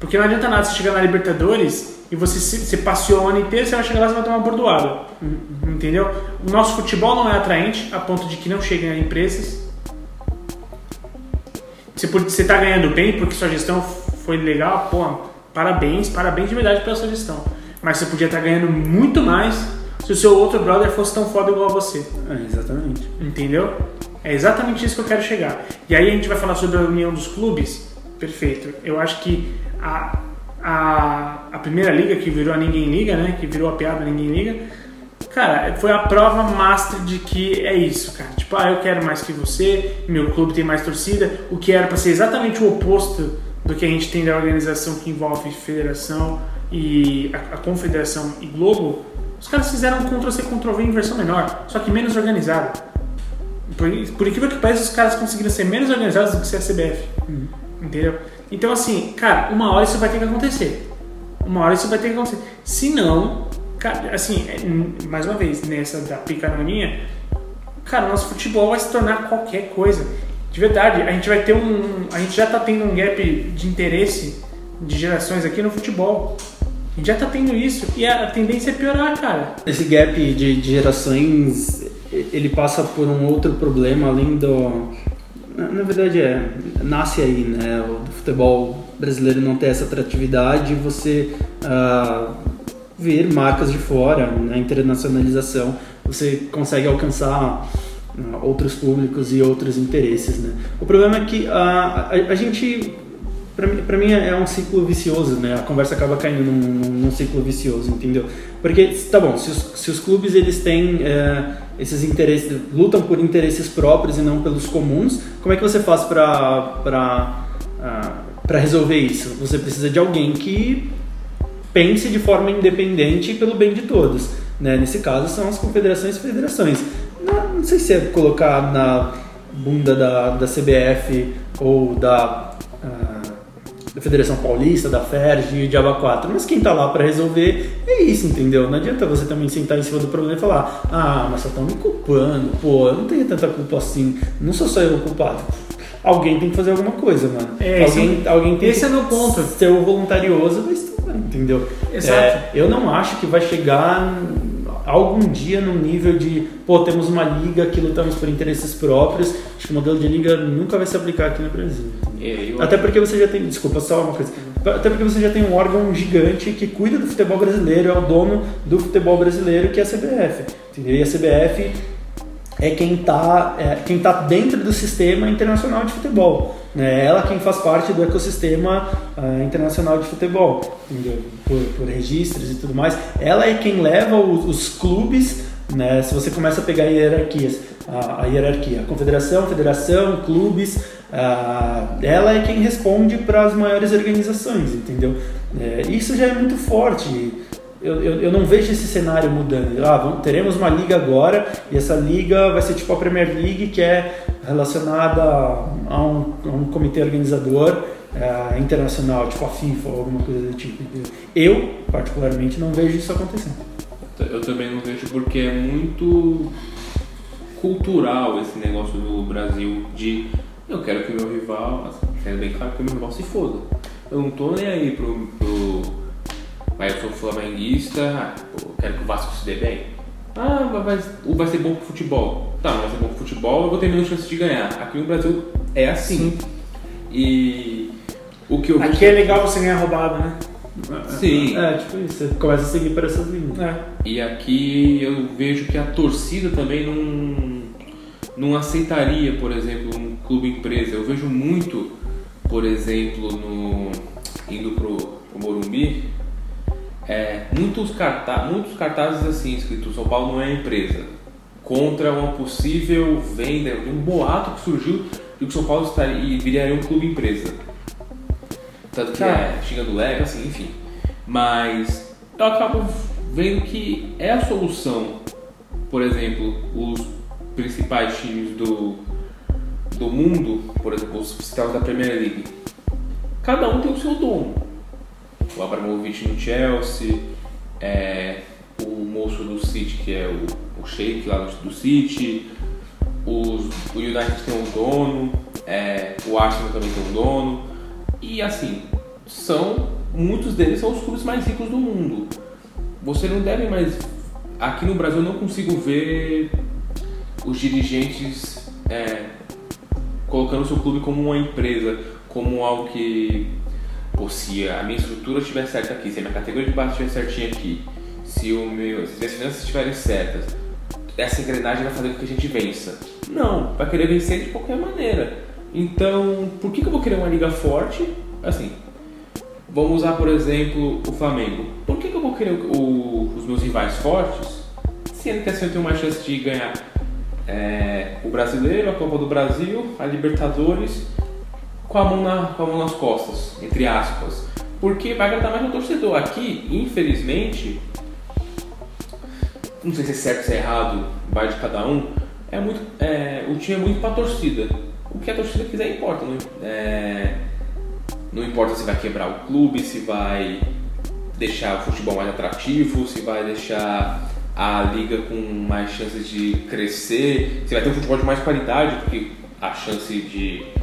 Porque não adianta nada você chegar na Libertadores e você, se- você passeou o ano inteiro, você vai chegar lá e vai tomar uma bordoada. Entendeu? O nosso futebol não é atraente a ponto de que não cheguem a empresas. Você, pode- você tá ganhando bem porque sua gestão foi legal, pô, parabéns, parabéns de verdade pela sua gestão. Mas você podia estar ganhando muito mais se o seu outro brother fosse tão foda igual a você. É, exatamente. Entendeu? É exatamente isso que eu quero chegar. E aí a gente vai falar sobre a união dos clubes. Perfeito. Eu acho que a, a, a primeira liga que virou a Ninguém Liga, né? Que virou a piada Ninguém Liga. Cara, foi a prova master de que é isso, cara. Tipo, ah, eu quero mais que você, meu clube tem mais torcida. O que era pra ser exatamente o oposto do que a gente tem da organização que envolve federação e a, a confederação e Globo. Os caras fizeram um Ctrl-C, Ctrl-V em versão menor, só que menos organizado. Por, por incrível que pareça, os caras conseguiram ser menos organizados do que a CBF. Entendeu? Então, assim, cara, uma hora isso vai ter que acontecer. Uma hora isso vai ter que acontecer. Se não, cara, assim, é, mais uma vez, nessa da picaroninha, cara, nosso futebol vai se tornar qualquer coisa. De verdade, a gente vai ter um. A gente já tá tendo um gap de interesse de gerações aqui no futebol. A gente já tá tendo isso. E a tendência é piorar, cara. Esse gap de, de gerações, ele passa por um outro problema além do... Na, verdade é, nasce aí, né? O futebol brasileiro não ter essa atratividade, você ah, vir marcas de fora, na internacionalização, você consegue alcançar ah, outros públicos e outros interesses, né? O problema é que a, a, a gente Pra mim, mim é um ciclo vicioso, né? A conversa acaba caindo num, num, num ciclo vicioso, entendeu? Porque, tá bom, se os, se os clubes eles têm é, esses interesses, lutam por interesses próprios e não pelos comuns, como é que você faz pra, pra, ah, resolver isso? Você precisa de alguém que pense de forma independente pelo bem de todos. Né? Nesse caso são as confederações e federações. Não, não sei se é colocar na bunda da, da CBF ou da, ah, da Federação Paulista, da FERJ, de Aba 4, mas quem está lá para resolver é isso, entendeu? Não adianta você também sentar em cima do problema e falar, ah, mas só estão me culpando, pô, eu não tenho tanta culpa assim, não sou só eu o culpado. Alguém tem que fazer alguma coisa, mano. É, alguém, esse- alguém tem esse que é meu ponto. ser o voluntarioso vai estudar, entendeu? Exato. É, eu não acho que vai chegar algum dia no nível de, pô, temos uma liga que lutamos por interesses próprios. Acho que o modelo de liga nunca vai se aplicar aqui no Brasil. É, eu Até porque você já tem, desculpa, só uma coisa. Até porque você já tem um órgão gigante que cuida do futebol brasileiro, é o dono do futebol brasileiro, que é a CBF. Entendeu? E a CBF é quem está é, quem tá dentro do sistema internacional de futebol. Né? Ela quem faz parte do ecossistema ah, internacional de futebol? Por, por registros e tudo mais. Ela é quem leva os, os clubes, né? se você começa a pegar hierarquias, a, a hierarquia, a confederação, federação, clubes, ah, ela é quem responde para as maiores organizações, entendeu? É, isso já é muito forte. Eu, eu, eu não vejo esse cenário mudando. Ah, vamos, teremos uma liga agora e essa liga vai ser tipo a Premier League, que é relacionada a um, a um comitê organizador eh, internacional, tipo a FIFA ou alguma coisa do tipo. Eu, particularmente, não vejo isso acontecendo. Eu também não vejo porque é muito cultural esse negócio do Brasil de eu quero que meu rival, assim, sendo bem claro que meu rival se foda. Eu não tô nem aí pro. pro mas eu sou flamenguista, ah, eu quero que o Vasco se dê bem. Ah, mas vai, ser bom pro futebol. Tá, mas vai ser bom pro futebol, eu vou ter menos chance de ganhar. Aqui no Brasil é assim. E o que eu. Aqui é legal você ganhar roubado, né? Sim. É, tipo isso, você começa a seguir por essas linhas. É. E aqui eu vejo que a torcida também não, não aceitaria, por exemplo, um clube empresa. Eu vejo muito, por exemplo, no, indo pro, pro Morumbi, é, muitos, muitos cartazes assim escrito São Paulo não é empresa. Contra uma possível venda, um boato que surgiu de que São Paulo estaria, viraria um clube empresa. Tanto que Tá. é xingando leve, assim, enfim. Mas eu acabo vendo que é a solução. Por exemplo, os principais times do, do mundo, por exemplo, os citados da Premier League, cada um tem o seu dono. O Abramovich no Chelsea, é, o moço do City, que é o, o Sheik lá do, City, os, o United tem um dono, é, o Arsenal também tem um dono. E assim, são muitos deles são os clubes mais ricos do mundo. Você não deve mais. Aqui no Brasil eu não consigo ver os dirigentes é, colocando o seu clube como uma empresa, como algo que. Pô, se a minha estrutura estiver certa aqui, se a minha categoria de base estiver certinha aqui, se, o meu, se as finanças estiverem certas, essa engrenagem vai fazer com que a gente vença. Não, vai querer vencer de qualquer maneira. Então, por que, que eu vou querer uma liga forte? Assim, vamos usar por exemplo o Flamengo. Por que, que eu vou querer o- o- os meus rivais fortes? Sendo que assim eu tenho mais chance de ganhar é, o brasileiro, a Copa do Brasil, a Libertadores, com a, mão na, com a mão nas costas, entre aspas. Porque vai agradar mais o torcedor. Aqui, infelizmente, não sei se é certo ou se é errado, vai de cada um. É muito, é, o time é muito pra torcida. O que a torcida quiser importa. Não, é, não importa se vai quebrar o clube, se vai deixar o futebol mais atrativo, se vai deixar a liga com mais chances de crescer, se vai ter um futebol de mais qualidade, porque a chance de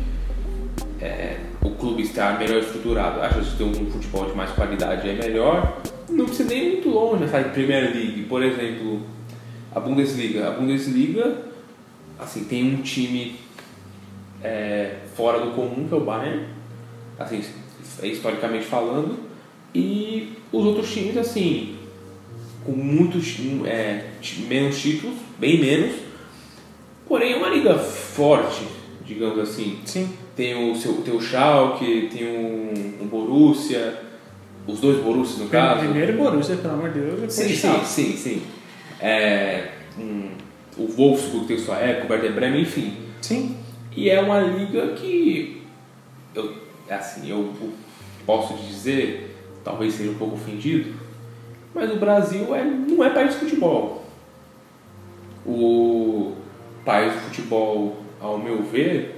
é, o clube estar melhor estruturado, a chance de ter um futebol de mais qualidade é melhor. Não precisa nem muito longe, sabe? Premier League, por exemplo, a Bundesliga. A Bundesliga, assim, tem um time é, fora do comum, que é o Bayern, assim, historicamente falando, e os outros times, assim, com muitos é, menos títulos, bem menos, porém é uma liga forte, digamos assim. Sim. Tem o, seu, tem o Schalke, tem um, um Borussia, os dois Borussia no caso. Primeiro Borussia, pelo amor de Deus. Sim, sim, sim, sim. É, um, o Wolfsburg tem sua época, o Werder Bremen, enfim. Sim. E é uma liga que eu, assim, eu posso dizer, talvez seja um pouco ofendido, mas o Brasil é, não é país de futebol. O país de futebol, ao meu ver,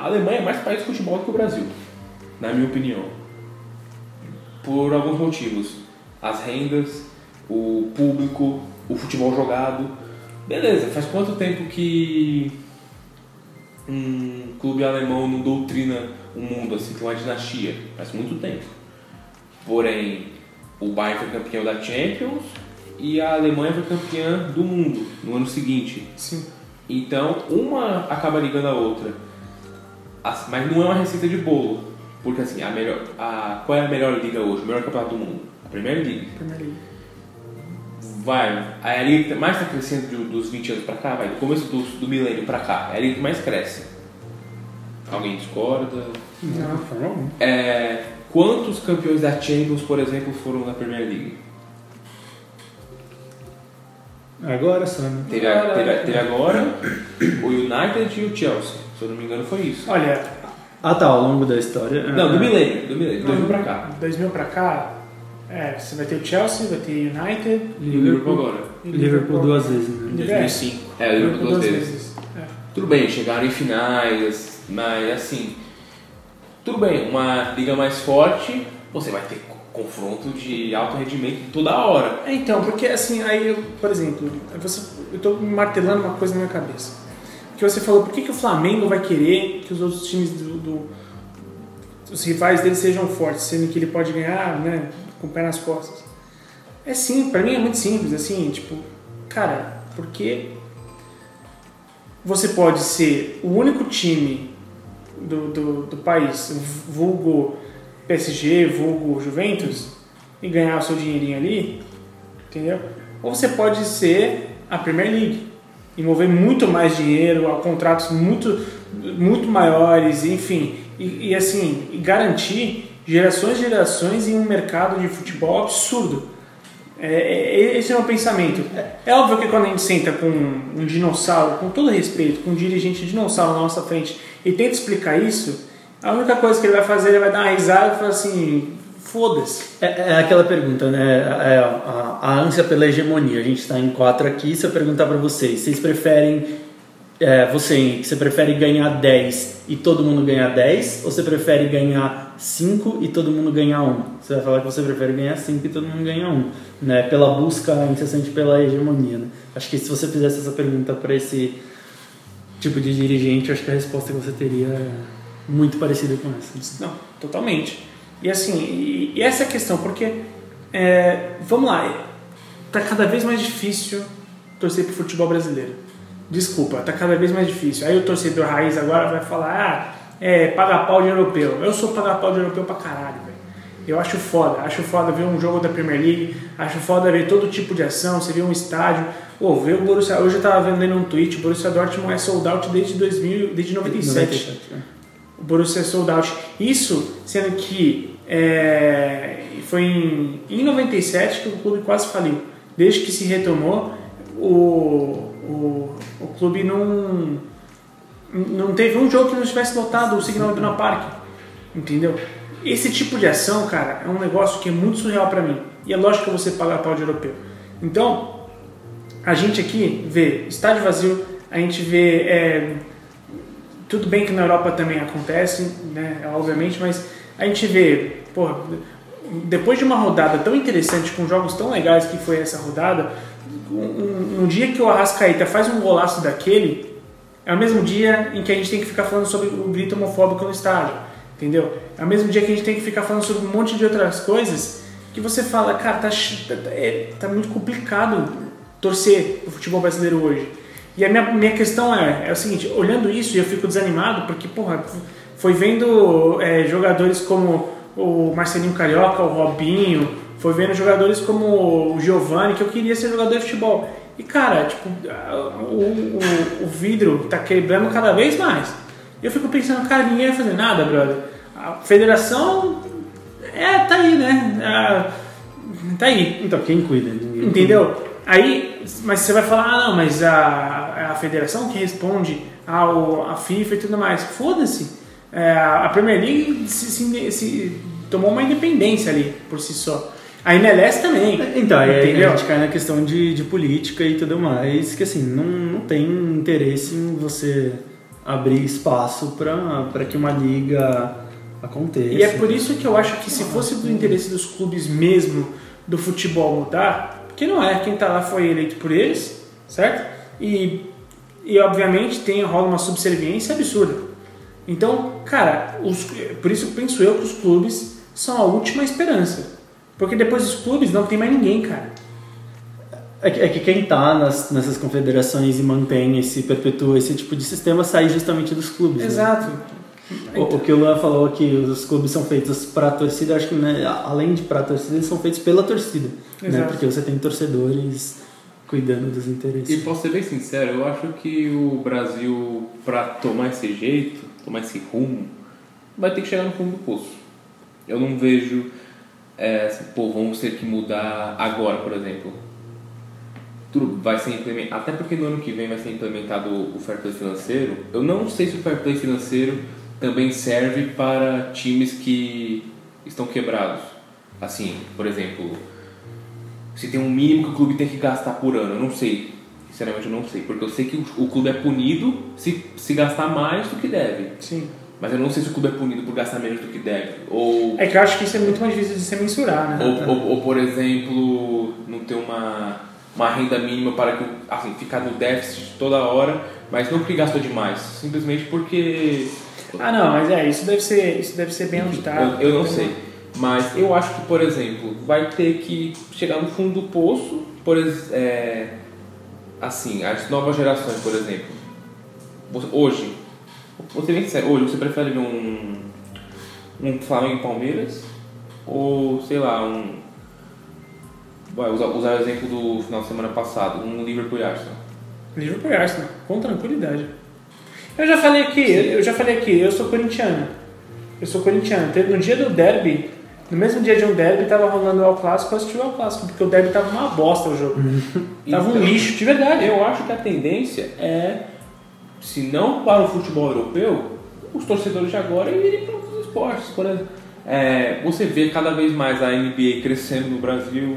a Alemanha é mais país de futebol do que o Brasil, na minha opinião. Por alguns motivos. As rendas, o público, o futebol jogado. Beleza, faz quanto tempo que um clube alemão não doutrina o mundo assim, tem uma dinastia? Faz muito tempo. Porém, o Bayern foi campeão da Champions e a Alemanha foi campeã do mundo no ano seguinte. Sim. Então, uma acaba ligando a outra. As- Mas não é uma receita de bolo. Porque assim, a melhor, a, qual é a melhor liga hoje? O melhor campeonato do mundo? A Primeira Liga. Primeira Liga. Vai, a liga que mais está crescendo de- dos 20 anos pra cá, vai, do começo do, do milênio pra cá, é a liga que mais cresce. Alguém discorda? Não, forma alguma. É, quantos campeões da Champions, por exemplo, foram na Premier League? Agora né? Teve, teve, teve agora o United e o Chelsea, se eu não me engano foi isso. Olha, Ah tá, ao longo da história. Não, do é, milênio, do milênio, 2000 pra cá. 2000 pra cá, é, você vai ter o Chelsea, vai ter United, E o Liverpool agora. e Liverpool duas vezes, né? 2005. É, o Liverpool duas vezes. É. Tudo bem, chegaram em finais, mas assim, tudo bem, uma liga mais forte, você vai ter co- confronto de alto rendimento toda hora. É, então, porque assim, aí, eu, por exemplo, você, eu tô martelando uma coisa na minha cabeça. Que você falou, por que, que o Flamengo vai querer que os outros times do, do- os rivais dele sejam fortes, sendo que ele pode ganhar, né, com o pé nas costas? É sim, pra mim é muito simples, assim, tipo, cara, porque você pode ser o único time do, do, do país, vulgo PSG, vulgo Juventus, e ganhar o seu dinheirinho ali, entendeu? Ou você pode ser a Premier League, envolver muito mais dinheiro, contratos muito, muito maiores, enfim, e, e assim, e garantir gerações e gerações em um mercado de futebol absurdo. É, é- esse é o meu pensamento. É óbvio que quando a gente senta com um dinossauro, com todo respeito, com um dirigente dinossauro na nossa frente e tenta explicar isso, a única coisa que ele vai fazer, ele vai dar uma risada e falar assim: foda-se. É, é aquela pergunta, né? É a, a ânsia pela hegemonia. A gente está em quatro aqui. Se eu perguntar para vocês, vocês preferem. É, você, você prefere ganhar 10 e todo mundo ganhar 10? Ou você prefere ganhar 5 e todo mundo ganhar 1? Você vai falar que você prefere ganhar 5 e todo mundo ganhar 1. Né? Pela busca incessante pela hegemonia. Né? Acho que se você fizesse essa pergunta para esse tipo de dirigente, acho que a resposta que você teria é muito parecida com essa. Não, totalmente. E assim, e, e essa é a questão, porque, é, vamos lá, tá cada vez mais difícil torcer pro futebol brasileiro. Desculpa, tá cada vez mais difícil. Aí o torcedor raiz agora vai falar, ah, é, paga pau de europeu. Eu sou paga pau de europeu pra caralho, velho. Eu acho foda, acho foda ver um jogo da Premier League, acho foda ver todo tipo de ação, você vê um estádio. Pô, ver o Borussia, hoje eu tava vendo um tweet, o Borussia Dortmund é sold out desde 2000, desde 97 né? O Borussia sold out. Isso sendo que é, foi em, em 97 que o clube quase faliu. Desde que se retomou, o, o, o clube não, não teve um jogo que não tivesse lotado o Signal Iduna Park. Entendeu? Esse tipo de ação, cara, é um negócio que é muito surreal pra mim. E é lógico que você paga pau de europeu. Então, a gente aqui vê estádio vazio, a gente vê é, tudo bem que na Europa também acontece, né, obviamente, mas a gente vê, porra, depois de uma rodada tão interessante, com jogos tão legais que foi essa rodada, um, um dia que o Arrascaeta faz um golaço daquele, é o mesmo dia em que a gente tem que ficar falando sobre o grito homofóbico no estádio, entendeu? É o mesmo dia que a gente tem que ficar falando sobre um monte de outras coisas que você fala, cara, tá, ch- tá, é- tá muito complicado torcer o futebol brasileiro hoje. E a minha, minha questão é, é o seguinte, olhando isso eu fico desanimado porque, porra, foi vendo é, jogadores como o Marcelinho Carioca, o Robinho, foi vendo jogadores como o Giovani, que eu queria ser jogador de futebol. E cara, tipo, o, o, o vidro tá quebrando cada vez mais. Eu fico pensando, cara, ninguém vai fazer nada, brother. A federação é, tá aí, né? Ah, tá aí. Então, quem cuida? Ninguém Entendeu? Aí, mas você vai falar, ah, não, mas a, a federação que responde ao, a FIFA e tudo mais. Foda-se. É, a Premier League se, se- se tomou uma independência ali por si só. A MLS também. Então, aí a gente cai na questão de, de política e tudo mais, que assim, não, não tem interesse em você abrir espaço para que uma liga aconteça. E é por isso que eu acho que se fosse do interesse dos clubes mesmo do futebol mudar, porque não é, quem tá lá foi eleito por eles, certo? E, e obviamente tem, rola uma subserviência absurda. Então, cara, os, por isso penso eu que os clubes são a última esperança. Porque depois dos clubes não tem mais ninguém, cara. É que, é que quem tá nas, nessas confederações e mantém esse, perpetua esse tipo de sistema sai justamente dos clubes. né? O, o que o Luan falou que os clubes são feitos para a torcida, acho que né, além de para a torcida, eles são feitos pela torcida. Né? Porque você tem torcedores cuidando dos E interesses. posso ser bem sincero, eu acho que o Brasil, pra tomar esse jeito, tomar esse rumo, vai ter que chegar no fundo do poço. Eu não vejo, é, assim, pô, vamos ter que mudar agora, por exemplo. Tudo vai ser implementado, até porque no ano que vem vai ser implementado o fair play financeiro. Eu não sei se o fair play financeiro também serve para times que estão quebrados. Assim, por exemplo, se tem um mínimo que o clube tem que gastar por ano, eu não sei. Sinceramente, eu não sei. Porque eu sei que o, o clube é punido se, se gastar mais do que deve. Sim. Mas eu não sei se o clube é punido por gastar menos do que deve. Ou, É que eu acho que isso é muito mais difícil de se mensurar, né? ou, ou, ou, por exemplo, não ter uma, uma renda mínima para que, assim, ficar no déficit toda hora, mas não porque gastou demais. Simplesmente porque. Ah, não, mas é, isso deve ser, isso deve ser bem auditado. Eu, eu não sei. Mas eu acho que, por exemplo, vai ter que chegar no fundo do poço, por é, assim, as novas gerações, por exemplo. Hoje, você bem sincero, hoje você prefere ver um, um Flamengo e Palmeiras? Ou, sei lá, um. Vai usar, usar o exemplo do final de semana passado, um Liverpool e Arsenal. Liverpool e Arsenal, com tranquilidade. Eu já falei aqui, eu já falei aqui, eu sou corintiano. Eu sou corintiano. No dia do derby, no mesmo dia de um derby, tava rolando o El Clássico, eu assisti o El Clássico, porque o derby tava uma bosta o jogo. tava um Então, lixo, de verdade. Eu acho que a tendência é, se não para o futebol europeu, os torcedores de agora irem para outros esportes. Por exemplo, é, você vê cada vez mais a NBA crescendo no Brasil,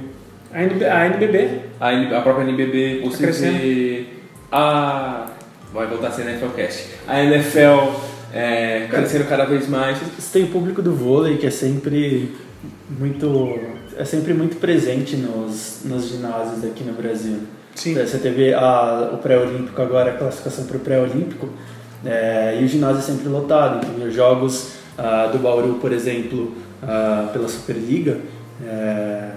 A, NB, a NBB, a, a própria NBB, você crescendo. vê a. Vai voltar a ser NFL Cast. A NFL é, crescendo cada vez mais. Você tem o público do vôlei que é sempre muito é sempre muito presente nos, nos ginásios aqui no Brasil. Sim. Você teve a, o pré-olímpico agora, a classificação para o pré-olímpico, é, e o ginásio é sempre lotado. Então, os jogos ah, do Bauru, por exemplo, ah, pela Superliga, é,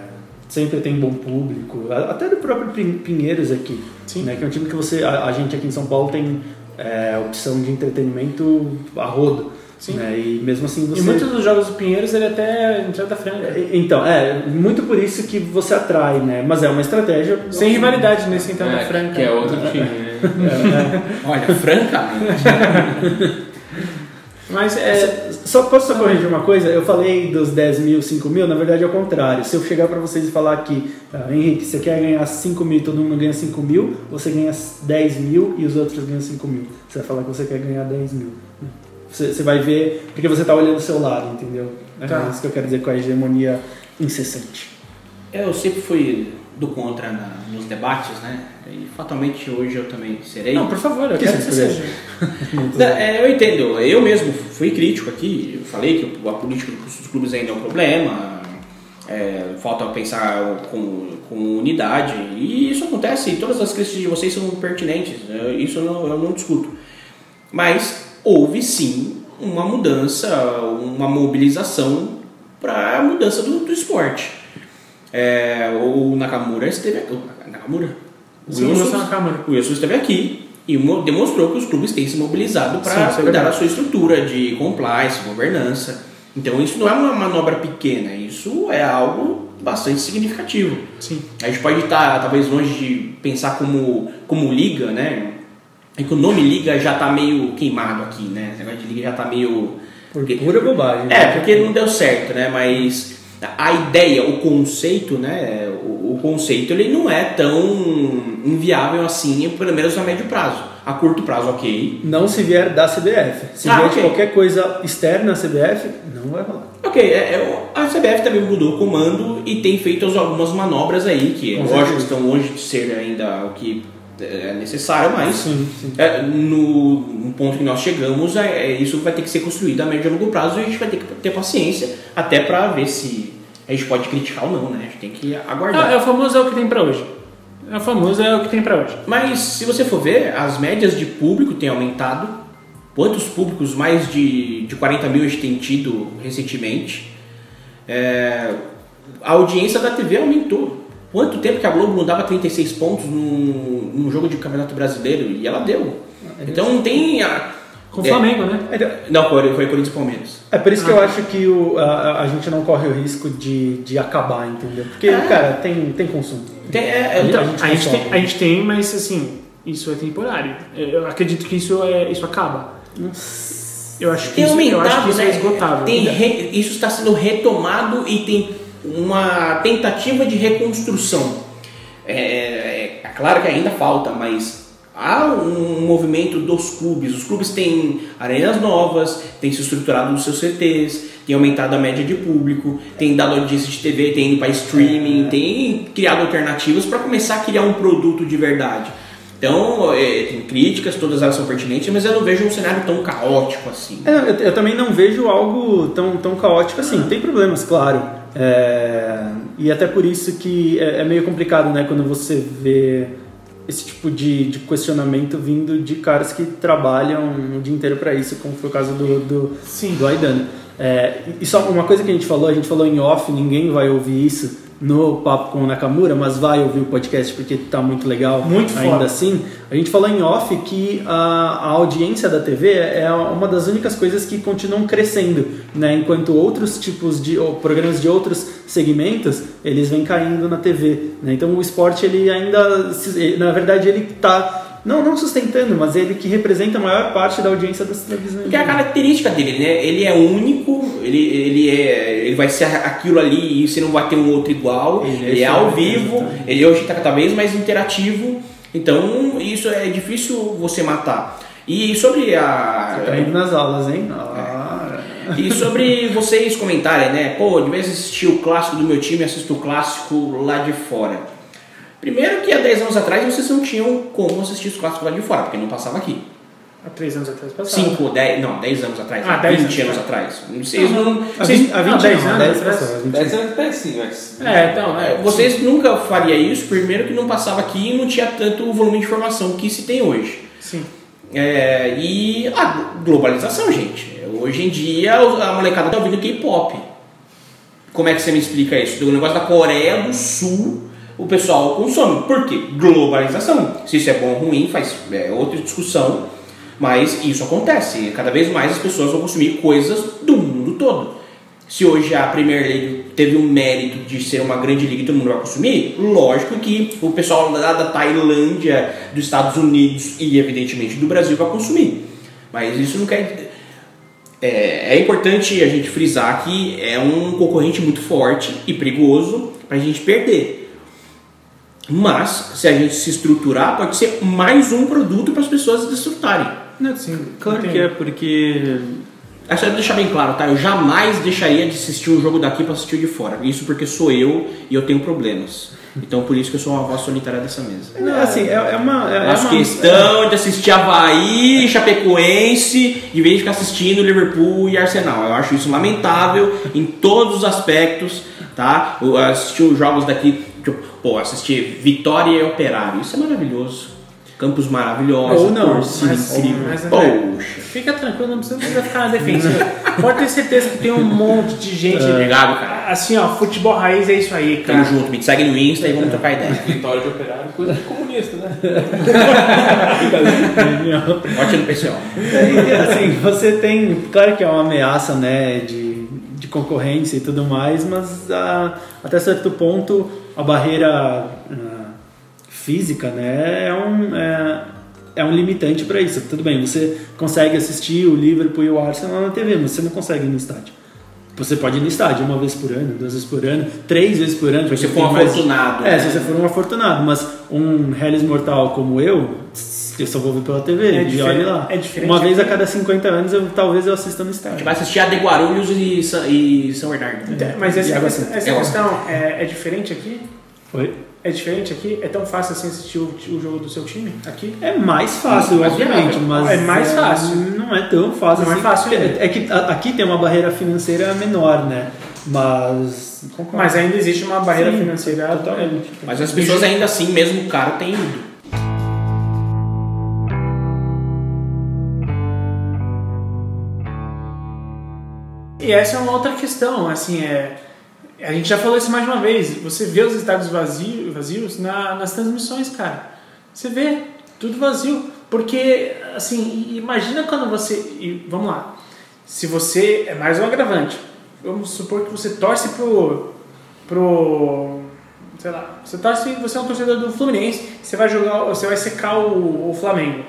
sempre tem bom público. Até do próprio Pin- Pinheiros aqui, Sim. né, que é um time que você, a, a gente aqui em São Paulo tem é, opção de entretenimento a rodo. Sim. Né, e mesmo assim você... E muitos dos jogos do Pinheiros ele até entrou da frente. É, Então, é, muito por isso que você atrai, né? Mas é uma estratégia. Sem rivalidade nesse entrada É, franca. que é outro time, né? *laughs* Olha, francamente. *laughs* Mas é. Só posso só corrigir uma coisa? Eu falei dos 10 mil, 5 mil, na verdade é o contrário. Se eu chegar pra vocês e falar aqui, ah, Henrique, você quer ganhar 5 mil e todo mundo ganha 5 mil, você ganha 10 mil e os outros ganham 5 mil. Você vai falar que você quer ganhar 10 mil. Você, você vai ver, porque você tá olhando o seu lado, entendeu? É Tá. isso que eu quero dizer com a hegemonia incessante. Eu sempre fui do contra na- nos debates, né? E fatalmente hoje eu também serei. Não, por favor, eu Que quero que você seja. *laughs* É, eu entendo, eu mesmo fui crítico aqui, eu falei que a política dos clubes ainda é um problema, é, falta pensar com, com unidade, e isso acontece, e todas as críticas de vocês são pertinentes, é, isso eu não, eu não discuto. Mas houve sim uma mudança, uma mobilização para a mudança do, do esporte. É, o Nakamura esteve aqui. o Nakamura? O Sim, Wilson- Wilson Nakamura. o Wilson esteve aqui e mo- demonstrou que os clubes têm se mobilizado para é cuidar da sua estrutura de compliance, governança. Então isso não é uma manobra pequena, isso é algo bastante significativo. Sim. A gente pode estar talvez longe de pensar como, como liga, né? É que o nome Liga já tá meio queimado aqui, né? Esse negócio de Liga já tá meio. Por pura bobagem. É, porque não deu certo, né? Mas a ideia, o conceito, né? O, o conceito ele não é tão inviável assim, pelo menos a médio prazo. A curto prazo, ok. Não se vier da CBF. Se Ah, vier ok. de qualquer coisa externa à CBF, não vai rolar. Ok, é, é, a CBF também mudou o comando e tem feito as- algumas manobras aí, que Com lógico estão longe de ser ainda o que é necessário, mas Sim, sim. é, no, no ponto que nós chegamos, é, é, isso vai ter que ser construído a médio e longo prazo e a gente vai ter que ter paciência até pra ver se a gente pode criticar ou não, né? A gente tem que aguardar. É, é o famoso é o que tem pra hoje. É o famoso é o que tem pra hoje. Mas se você for ver, as médias de público têm aumentado. Quantos públicos mais de, de 40 mil a gente tem tido recentemente? É, a audiência da TV aumentou. Quanto tempo que a Globo não dava 36 pontos num, num jogo de campeonato brasileiro? E ela deu. Então não tem. A, Com o é, Flamengo, né? Não, foi, foi Corinthians e Palmeiras. É por isso que Ah. eu acho que o, a, a gente não corre o risco de, de acabar, entendeu? Porque, É. cara, tem, tem consumo. Tem- é- é- Então, a gente a gente, tem, a gente tem, mas assim, isso é temporário. Eu acredito que isso, é, isso acaba. Eu acho que Tem isso, eu acho aumentado, que isso né? é esgotável. Tem re- isso está sendo retomado e tem uma tentativa de reconstrução. É, é- é claro que ainda falta, mas há um movimento dos clubes. Os clubes têm arenas novas, têm se estruturado nos seus CTs, têm aumentado a média de público, têm dado audiência de TV, têm ido para streaming, têm criado alternativas para começar a criar um produto de verdade. Então, é, tem críticas, todas elas são pertinentes, mas eu não vejo um cenário tão caótico assim. É, eu, eu também não vejo algo tão, tão caótico assim. Tem problemas, claro. É, e até por isso que é, é meio complicado, né? Quando você vê esse tipo de, de questionamento vindo de caras que trabalham o dia inteiro para isso, como foi o caso do, do, Sim. do Aidano. É, e só uma coisa que a gente falou, a gente falou em off, ninguém vai ouvir isso no papo com o Nakamura, mas vai ouvir o podcast porque tá muito legal Muito ainda foda. assim. A gente falou em off que a, a audiência da TV é uma das únicas coisas que continuam crescendo, né? Enquanto outros tipos de programas de outros segmentos eles vêm caindo na TV, né? Então o esporte ele ainda, na verdade, ele tá não não sustentando, mas ele que representa a maior parte da audiência das televisões. Porque é a característica dele, né? Ele é único, ele, ele, é, ele vai ser aquilo ali e você não vai ter um outro igual. Ele Ele, é é ao vivo, ele hoje está cada vez mais interativo. Então, isso é difícil você matar. E sobre a. Tá indo nas aulas, hein? Ah, E sobre vocês comentarem, né? Pô, de vez em assistir o clássico do meu time, assisto o clássico lá de fora. Primeiro que há 10 anos atrás vocês não tinham como assistir os clássicos lá de fora, porque não passava aqui. Há três anos atrás passava. 5, 10, não, 10 anos atrás, Ah, 20 10 anos, anos atrás. Vocês não. a Vocês, 20, a 20 não, 10 não, anos 10 atrás. passou, a 20 Deve ser até assim, mas. É, então, é. vocês nunca faria isso, primeiro que não passava aqui e não tinha tanto volume de informação que se tem hoje. Sim. É, e a globalização, gente. Hoje em dia a molecada tá ouvindo K-pop. Como é que você me explica isso? O negócio da Coreia do Sul, o pessoal consome. Por quê? Globalização. Se isso é bom ou ruim, faz é outra discussão. Mas isso acontece. Cada vez mais as pessoas vão consumir coisas do mundo todo. Se hoje a Premier League teve um mérito de ser uma grande liga e todo mundo vai consumir, lógico que o pessoal lá da Tailândia, dos Estados Unidos e evidentemente do Brasil vai consumir. Mas isso não quer. É, é importante a gente frisar que é um concorrente muito forte e perigoso para a gente perder. Mas, se a gente se estruturar, pode ser mais um produto para as pessoas desfrutarem. Não, sim, claro que é, porque É só deixar bem claro, tá? Eu jamais deixaria de assistir um jogo daqui para assistir o de fora. Isso porque sou eu e eu tenho problemas. Então por isso que eu sou uma voz solitária dessa mesa. Não, assim, é, é uma. É, é uma questão de assistir Havaí, Chapecoense, em vez de ficar assistindo Liverpool e Arsenal. Eu acho isso lamentável em todos os aspectos, tá? Eu assistir os jogos daqui, tipo, pô, assistir Vitória e Operário, isso é maravilhoso. Campos maravilhosos, Ou não, torcida mas- incrível. mas, Poxa. Fica tranquilo, não precisa, não precisa ficar na defensiva. *laughs* Pode ter certeza que tem um monte de gente. Obrigado, cara. Assim, ó, futebol raiz é isso aí, Tamo cara. junto, me segue no Insta e vamos trocar ideia. Vitória de operário, coisa de comunista, né? No pessoal. E, assim, você tem, claro que é uma ameaça, né, de, de concorrência e tudo mais, mas ah, até certo ponto a barreira ah, física, né, é um, é, é um limitante para isso. Tudo bem, você consegue assistir o Liverpool e o Arsenal na TV, mas você não consegue ir no estádio. Você pode ir no estádio uma vez por ano, duas vezes por ano, três vezes por ano. Se você for um tem mais- afortunado. É, né? se você for um afortunado, mas um Hellis Mortal como eu, eu só vou ver pela TV, É e olha lá. é diferente Uma vez a cada 50 anos, eu, talvez eu assista no A estádio. gente vai assistir a de Guarulhos e São, e São Bernardo. Então, Mas essa, essa É questão é, é diferente aqui? Foi? É diferente aqui? É tão fácil assim assistir o, o jogo do seu time aqui? É mais fácil, obviamente, mas É mais fácil. Não é tão fácil. Não é assim. fácil É, é que a- aqui tem uma barreira financeira menor, né? Mas. concordo. Mas ainda existe uma barreira Sim, financeira. totalmente. Mas as pessoas ainda assim, mesmo caro, têm ido. E essa é uma outra questão, assim, é... A gente já falou isso mais uma vez. Você vê os estádios vazios, vazios na- nas transmissões, cara. Você vê tudo vazio. Porque, assim, imagina quando você... e vamos lá. Se você... É mais um agravante. Vamos supor que você torce pro... Pro... Sei lá. Você torce... Você é um torcedor do Fluminense. Você vai jogar... Você vai secar o, o Flamengo.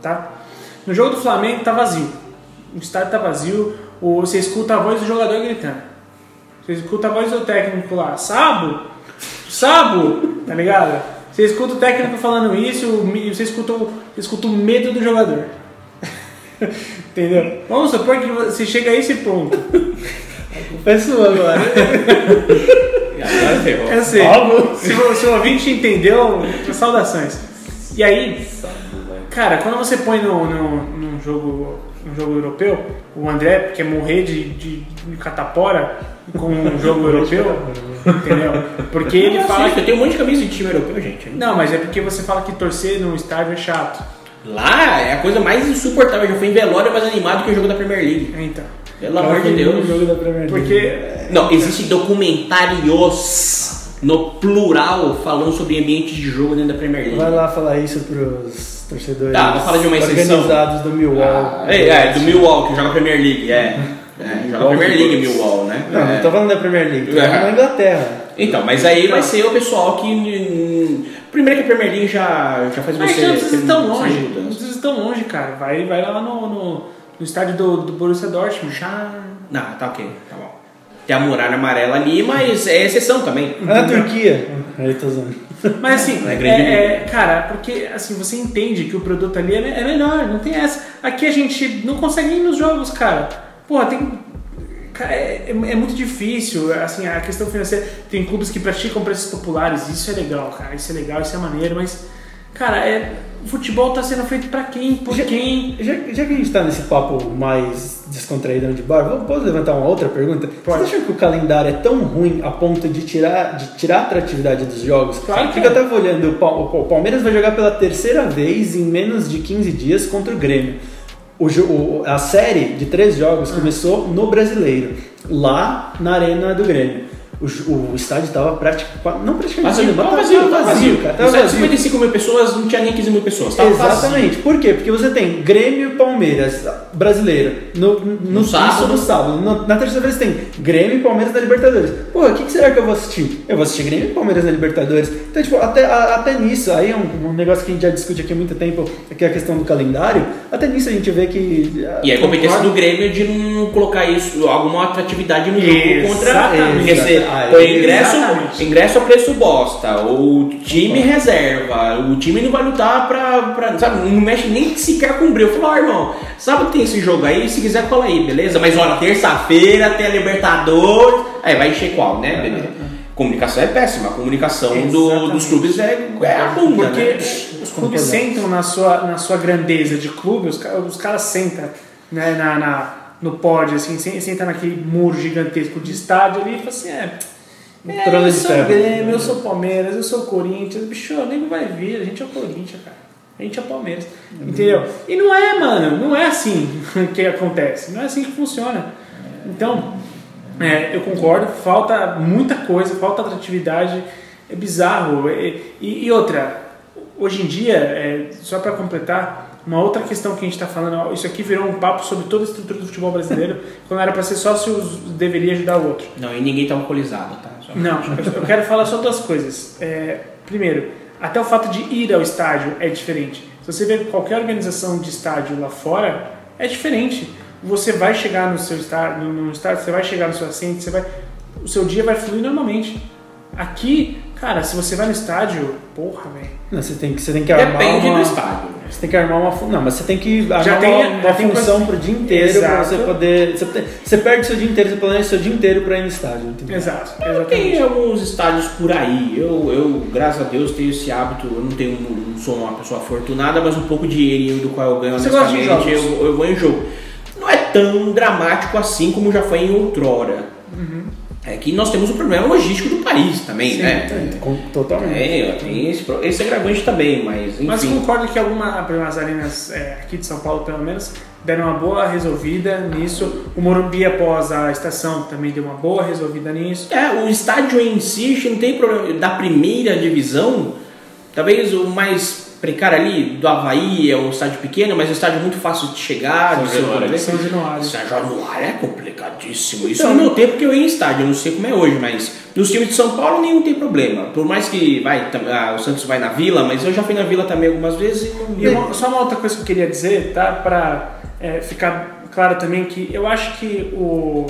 Tá? No jogo do Flamengo tá vazio. O estádio tá vazio. O- Você escuta a voz do jogador gritando. Você escuta a voz do técnico lá, Sabo? Sabo? Tá ligado? Você escuta o técnico falando isso, você escuta, o- você escuta o medo do jogador. *laughs* Entendeu? Vamos supor que você chega a esse ponto. *laughs* É sua agora. *laughs* Agora ferrou. É assim, se, o, se o ouvinte entendeu, saudações. E aí, cara, quando você põe no, no, num jogo, num jogo europeu, o André quer morrer de, de, de catapora com um jogo europeu, entendeu? Porque ele Eu fala que. Eu tenho um monte de camisa de time europeu, gente. Não, mas é porque você fala que torcer num estádio é chato. Lá é a coisa mais insuportável. Já fui em velório mais animado que o jogo da Premier League. Então. Pelo amor de Deus. jogo da Premier League. Porque. Não, existem documentários no plural falando sobre ambiente de jogo dentro da Premier League. Vai lá falar isso pros torcedores Tá, vou falar de uma exceção. organizados do Millwall. É, é, do Millwall, que joga Premier League, é. É, joga Premier League Millwall, né? Não, É. não tô falando da Premier League, tô É. falando da Inglaterra. Então, mas aí vai ser o pessoal que. Primeiro que a Premier League já, já faz Mas você. não precisa ir ter tão muitas longe. ajudas. Não precisa ir tão longe, cara. Vai, vai lá no, no, no estádio do, do Borussia Dortmund. Já. Não, tá ok, tá bom. Tem a muralha amarela ali, mas é exceção também. É na Turquia. Aí tô usando. Mas assim, É é, é, cara, porque assim, você entende que o produto ali é, me- é melhor, não tem essa. Aqui a gente não consegue ir nos jogos, cara. Porra, tem. É, é- é muito difícil, assim, a questão financeira. Tem clubes que praticam preços populares, isso é legal, cara, isso é legal, isso é maneiro, mas, cara, é, o futebol tá sendo feito pra quem? Por Já- quem? Já, já que a gente tá nesse papo mais descontraído de bar, posso levantar uma outra pergunta? Pode. Vocês acham que o calendário é tão ruim a ponto de tirar, de tirar a atratividade dos jogos? Claro que Porque é. eu tava olhando, o Pal- o Palmeiras vai jogar pela terceira vez em menos de 15 dias contra o Grêmio. O o- a série de três jogos Ah. começou no Brasileiro, lá na Arena do Grêmio. O, o estádio tava praticamente. Não praticamente Vazio, mas tava vazio, tava vazio. cara. Tava de vazio. 55 mil pessoas, não tinha nem 15 mil pessoas. Tava vazio. Exatamente. Por quê? Porque você tem Grêmio e Palmeiras brasileiro no, no, No sábado. no sábado. No- na terça-feira você tem Grêmio e Palmeiras na Libertadores. Pô, o que, que será que eu vou assistir? Eu vou assistir Grêmio e Palmeiras na Libertadores. Então, tipo, até, a- até nisso, aí é um, um negócio que a gente já discute aqui há muito tempo, que é a questão do calendário. Até nisso a gente vê que. E a competência do Grêmio de não colocar isso, alguma atratividade no jogo contra. Exatamente. Porque você Ah, põe ingresso, exatamente. ingresso a preço bosta, o time reserva, o time não vai lutar pra. pra sabe, não mexe nem sequer com o brilho. Eu falo, ó, irmão, sábado tem esse jogo aí, se quiser cola aí, beleza? Mas olha, terça-feira tem a Libertadores. Aí vai encher qual, né, bebê? Comunicação é péssima, a comunicação do- dos clubes é, é a bunda, Porque né? os clubes sentam na sua, na sua grandeza de clube, os, os caras sentam né, na, na- no pódio, assim, sen- senta naquele muro gigantesco de estádio ali e fala assim, é. é, eu sou ferro. Grêmio, eu sou Palmeiras, eu sou Corinthians, bicho, nem vai vir, a gente é o Corinthians, cara. A gente é o Palmeiras. Entendeu? E não é, mano, não é assim *laughs* que acontece. Não é assim que funciona. Então, é, eu concordo, falta muita coisa, falta atratividade, é bizarro. É- e, e outra, hoje em dia, é, só para completar, uma outra questão que a gente está falando, isso aqui virou um papo sobre toda a estrutura do futebol brasileiro, *laughs* quando era para ser sócio, deveria ajudar o outro. Não, e ninguém tá alcoolizado, tá? Só- Não, eu- quero falar só duas coisas. É, primeiro, até o fato de ir ao estádio é diferente. Se você vê qualquer organização de estádio lá fora, é diferente. Você vai chegar no seu estádio, no, estádio, você vai chegar no seu assento, você vai, o seu dia vai fluir normalmente. Aqui, cara, se você vai no estádio, porra, velho. Não, você tem que, você tem que armar Depende uma... do estádio. Você tem que armar uma fun- Não, mas você tem que armar tem- uma, uma já tem função coisa- pro dia inteiro pra Exato. você poder. Você, você perde seu dia inteiro, você planeja seu dia inteiro pra ir no estádio, entendeu? Exato, Tem exatamente. alguns estádios por aí. Eu, eu, graças a Deus, tenho esse hábito. Eu não tenho, não sou uma pessoa afortunada, mas um pouco de dinheirinho do qual eu ganho Você gosta de honestamente, eu, jogos? eu vou em jogo. Não é tão dramático assim como já foi em outrora. É que nós temos um problema logístico do país também, né? É, com- Totalmente. É, tem esse, esse agravante também, mas enfim. Mas concordo que alguma, algumas arenas é, aqui de São Paulo, pelo menos, deram uma boa resolvida nisso. O Morumbi, após a estação, também deu uma boa resolvida nisso. É, o estádio em si, não tem problema. Da primeira divisão, talvez o mais precário ali do Havaí é um estádio pequeno, mas é um estádio muito fácil de chegar. São de Januário. São Januário. São Januário é complicadíssimo. Isso Então- no meu tempo que eu ia em estádio, eu não sei como é hoje, mas nos times de São Paulo nenhum tem problema. Por mais que vai, ah, o Santos vai na Vila, mas eu já fui na Vila também algumas vezes e não E só uma outra coisa que eu queria dizer, tá? Pra é, ficar claro também que eu acho que o,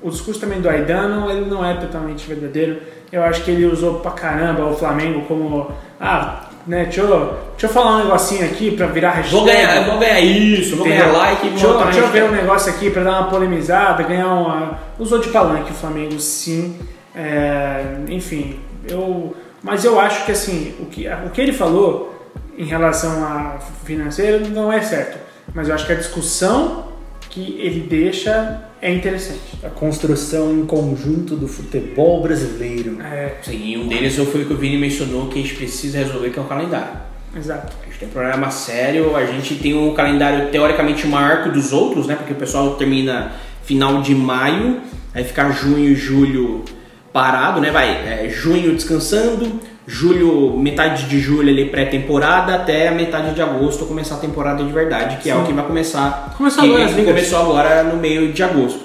o discurso também do Aidano, ele não é totalmente verdadeiro. Eu acho que ele usou pra caramba o Flamengo como... Ah, né, deixa eu, deixa eu falar um negocinho aqui pra virar hashtag. Vou ganhar, vou ganhar isso, vou ganhar like Deixa eu, deixa eu ver um negócio aqui pra dar uma polemizada, ganhar uma. Usou de palanque o Flamengo, sim. É, enfim, eu. Mas eu acho que assim, o que, o que ele falou em relação a financeiro não é certo. Mas eu acho que a discussão que ele deixa é interessante. A construção em conjunto do futebol brasileiro. É, Sim, um deles foi o que o Vini mencionou que a gente precisa resolver, que é o calendário. exato. A gente tem um problema sério, a gente tem um calendário teoricamente maior que o dos outros, né? Porque o pessoal termina final de maio, aí fica junho e julho parado, né? Vai, é, junho descansando, julho, metade de julho ali pré-temporada, até a metade de agosto começar a temporada de verdade, que é Sim. o que vai começar. Começou agora as ligas. começou agora no meio de agosto.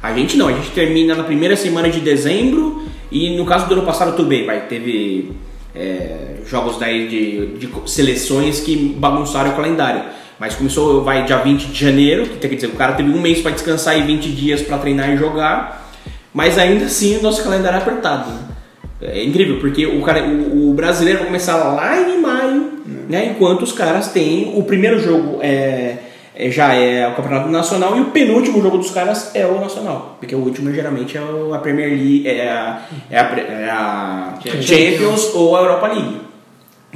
A gente não, a gente termina na primeira semana de dezembro e no caso do ano passado tudo bem, vai, teve é, jogos daí de, de seleções que bagunçaram o calendário. Mas começou, vai dia 20 de janeiro, que quer dizer, o cara teve um mês para descansar e 20 dias para treinar e jogar, mas ainda assim o nosso calendário é apertado. né? É incrível, porque o, cara, o, o brasileiro vai começar lá em maio, né, enquanto os caras têm o primeiro jogo é, é- já é o Campeonato Nacional e o penúltimo jogo dos caras é o Nacional, porque o último geralmente é o- a Premier League, é a, é a, pre- é a Champions ou a Europa League.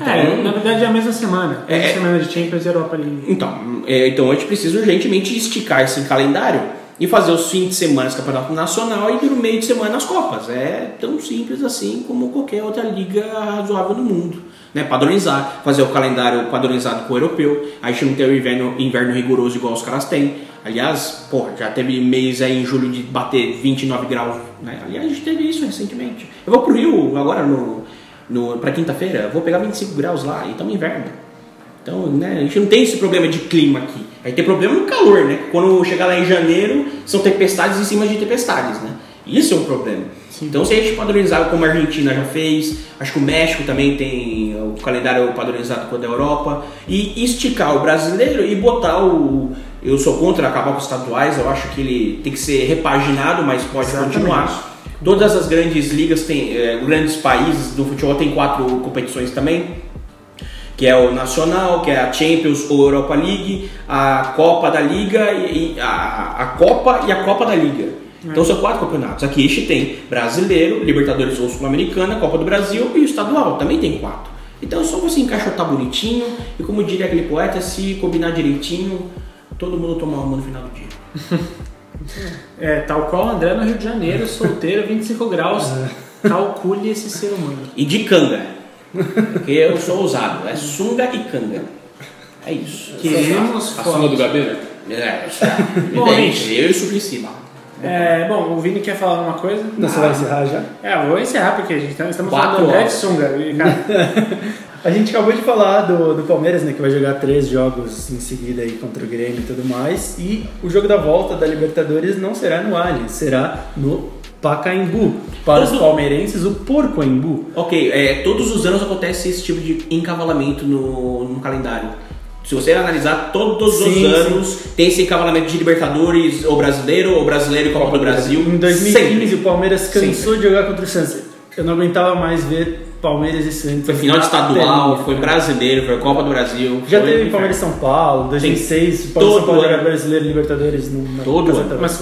É, na verdade é a mesma semana. É a É. semana de Champions e Europa League. Então, é, então a gente precisa urgentemente esticar esse calendário e fazer os fins de semana do Campeonato Nacional e no meio de semana as Copas. É tão simples assim como qualquer outra liga razoável no mundo. Né? Padronizar, fazer o calendário padronizado com o europeu. A gente não tem o inverno, inverno rigoroso igual os caras têm. Aliás, porra, já teve mês aí em julho de bater 29 graus. Né? Aliás, a gente teve isso recentemente. Eu vou pro Rio agora no, no, pra quinta-feira, vou pegar 25 graus lá e estamos inverno. Então, né, a gente não tem esse problema de clima aqui. A gente tem problema no calor, né? Quando chegar lá em janeiro, são tempestades em cima de tempestades, né? Isso é um problema. Então, se a gente padronizar como a Argentina já fez, acho que o México também tem o calendário padronizado com o da Europa, e esticar o brasileiro e botar o. Eu sou contra acabar com os estaduais, eu acho que ele tem que ser repaginado, mas pode Exatamente. continuar. Todas as grandes ligas têm, eh, grandes países do futebol têm quatro competições também que é o Nacional, que é a Champions ou Europa League, a Copa da Liga e e a, a Copa e a Copa da Liga. Então são quatro campeonatos. Aqui a gente tem Brasileiro, Libertadores ou Sul-Americana, Copa do Brasil e o Estadual, também tem quatro. Então é só você encaixotar bonitinho e como diria aquele poeta, se combinar direitinho, todo mundo tomar uma no final do dia. *laughs* É, tal qual o André no Rio de Janeiro, solteiro, 25 graus. Calcule esse ser humano. E de canga. Porque eu sou ousado, é sunga e canga. É isso. Queremos A sua do fotos. Gabeira? É, *laughs* Bom, evidente, eu e o Suplicy. É, bom, o Vini quer falar alguma coisa? Não, você vai encerrar já? É, eu vou encerrar porque a gente tá, estamos Quatro falando do André de. Sunga. E, cara, *laughs* A gente acabou de falar do, do Palmeiras, né, que vai jogar três jogos em seguida aí contra o Grêmio e tudo mais. E o jogo da volta da Libertadores não será no Allianz, será no Pacaembu. Para os Todo- palmeirenses, o Porcoembu. Ok, é, todos os anos acontece esse tipo de encavalamento no, no calendário. Se você analisar, todos Sim, os anos tem esse encavalamento de Libertadores, ou brasileiro, ou brasileiro e Copa do Brasil. Em 2015, Sempre. o Palmeiras cansou Sempre. de jogar contra o Santos. Eu não aguentava mais ver Palmeiras e Santos. Foi final de estadual, foi brasileiro, foi Copa do Brasil. Já teve inferno. Palmeiras e São Paulo, 2006, o Palmeiras São Paulo ano. jogar brasileiro Libertadores no, Todo ano. Mas.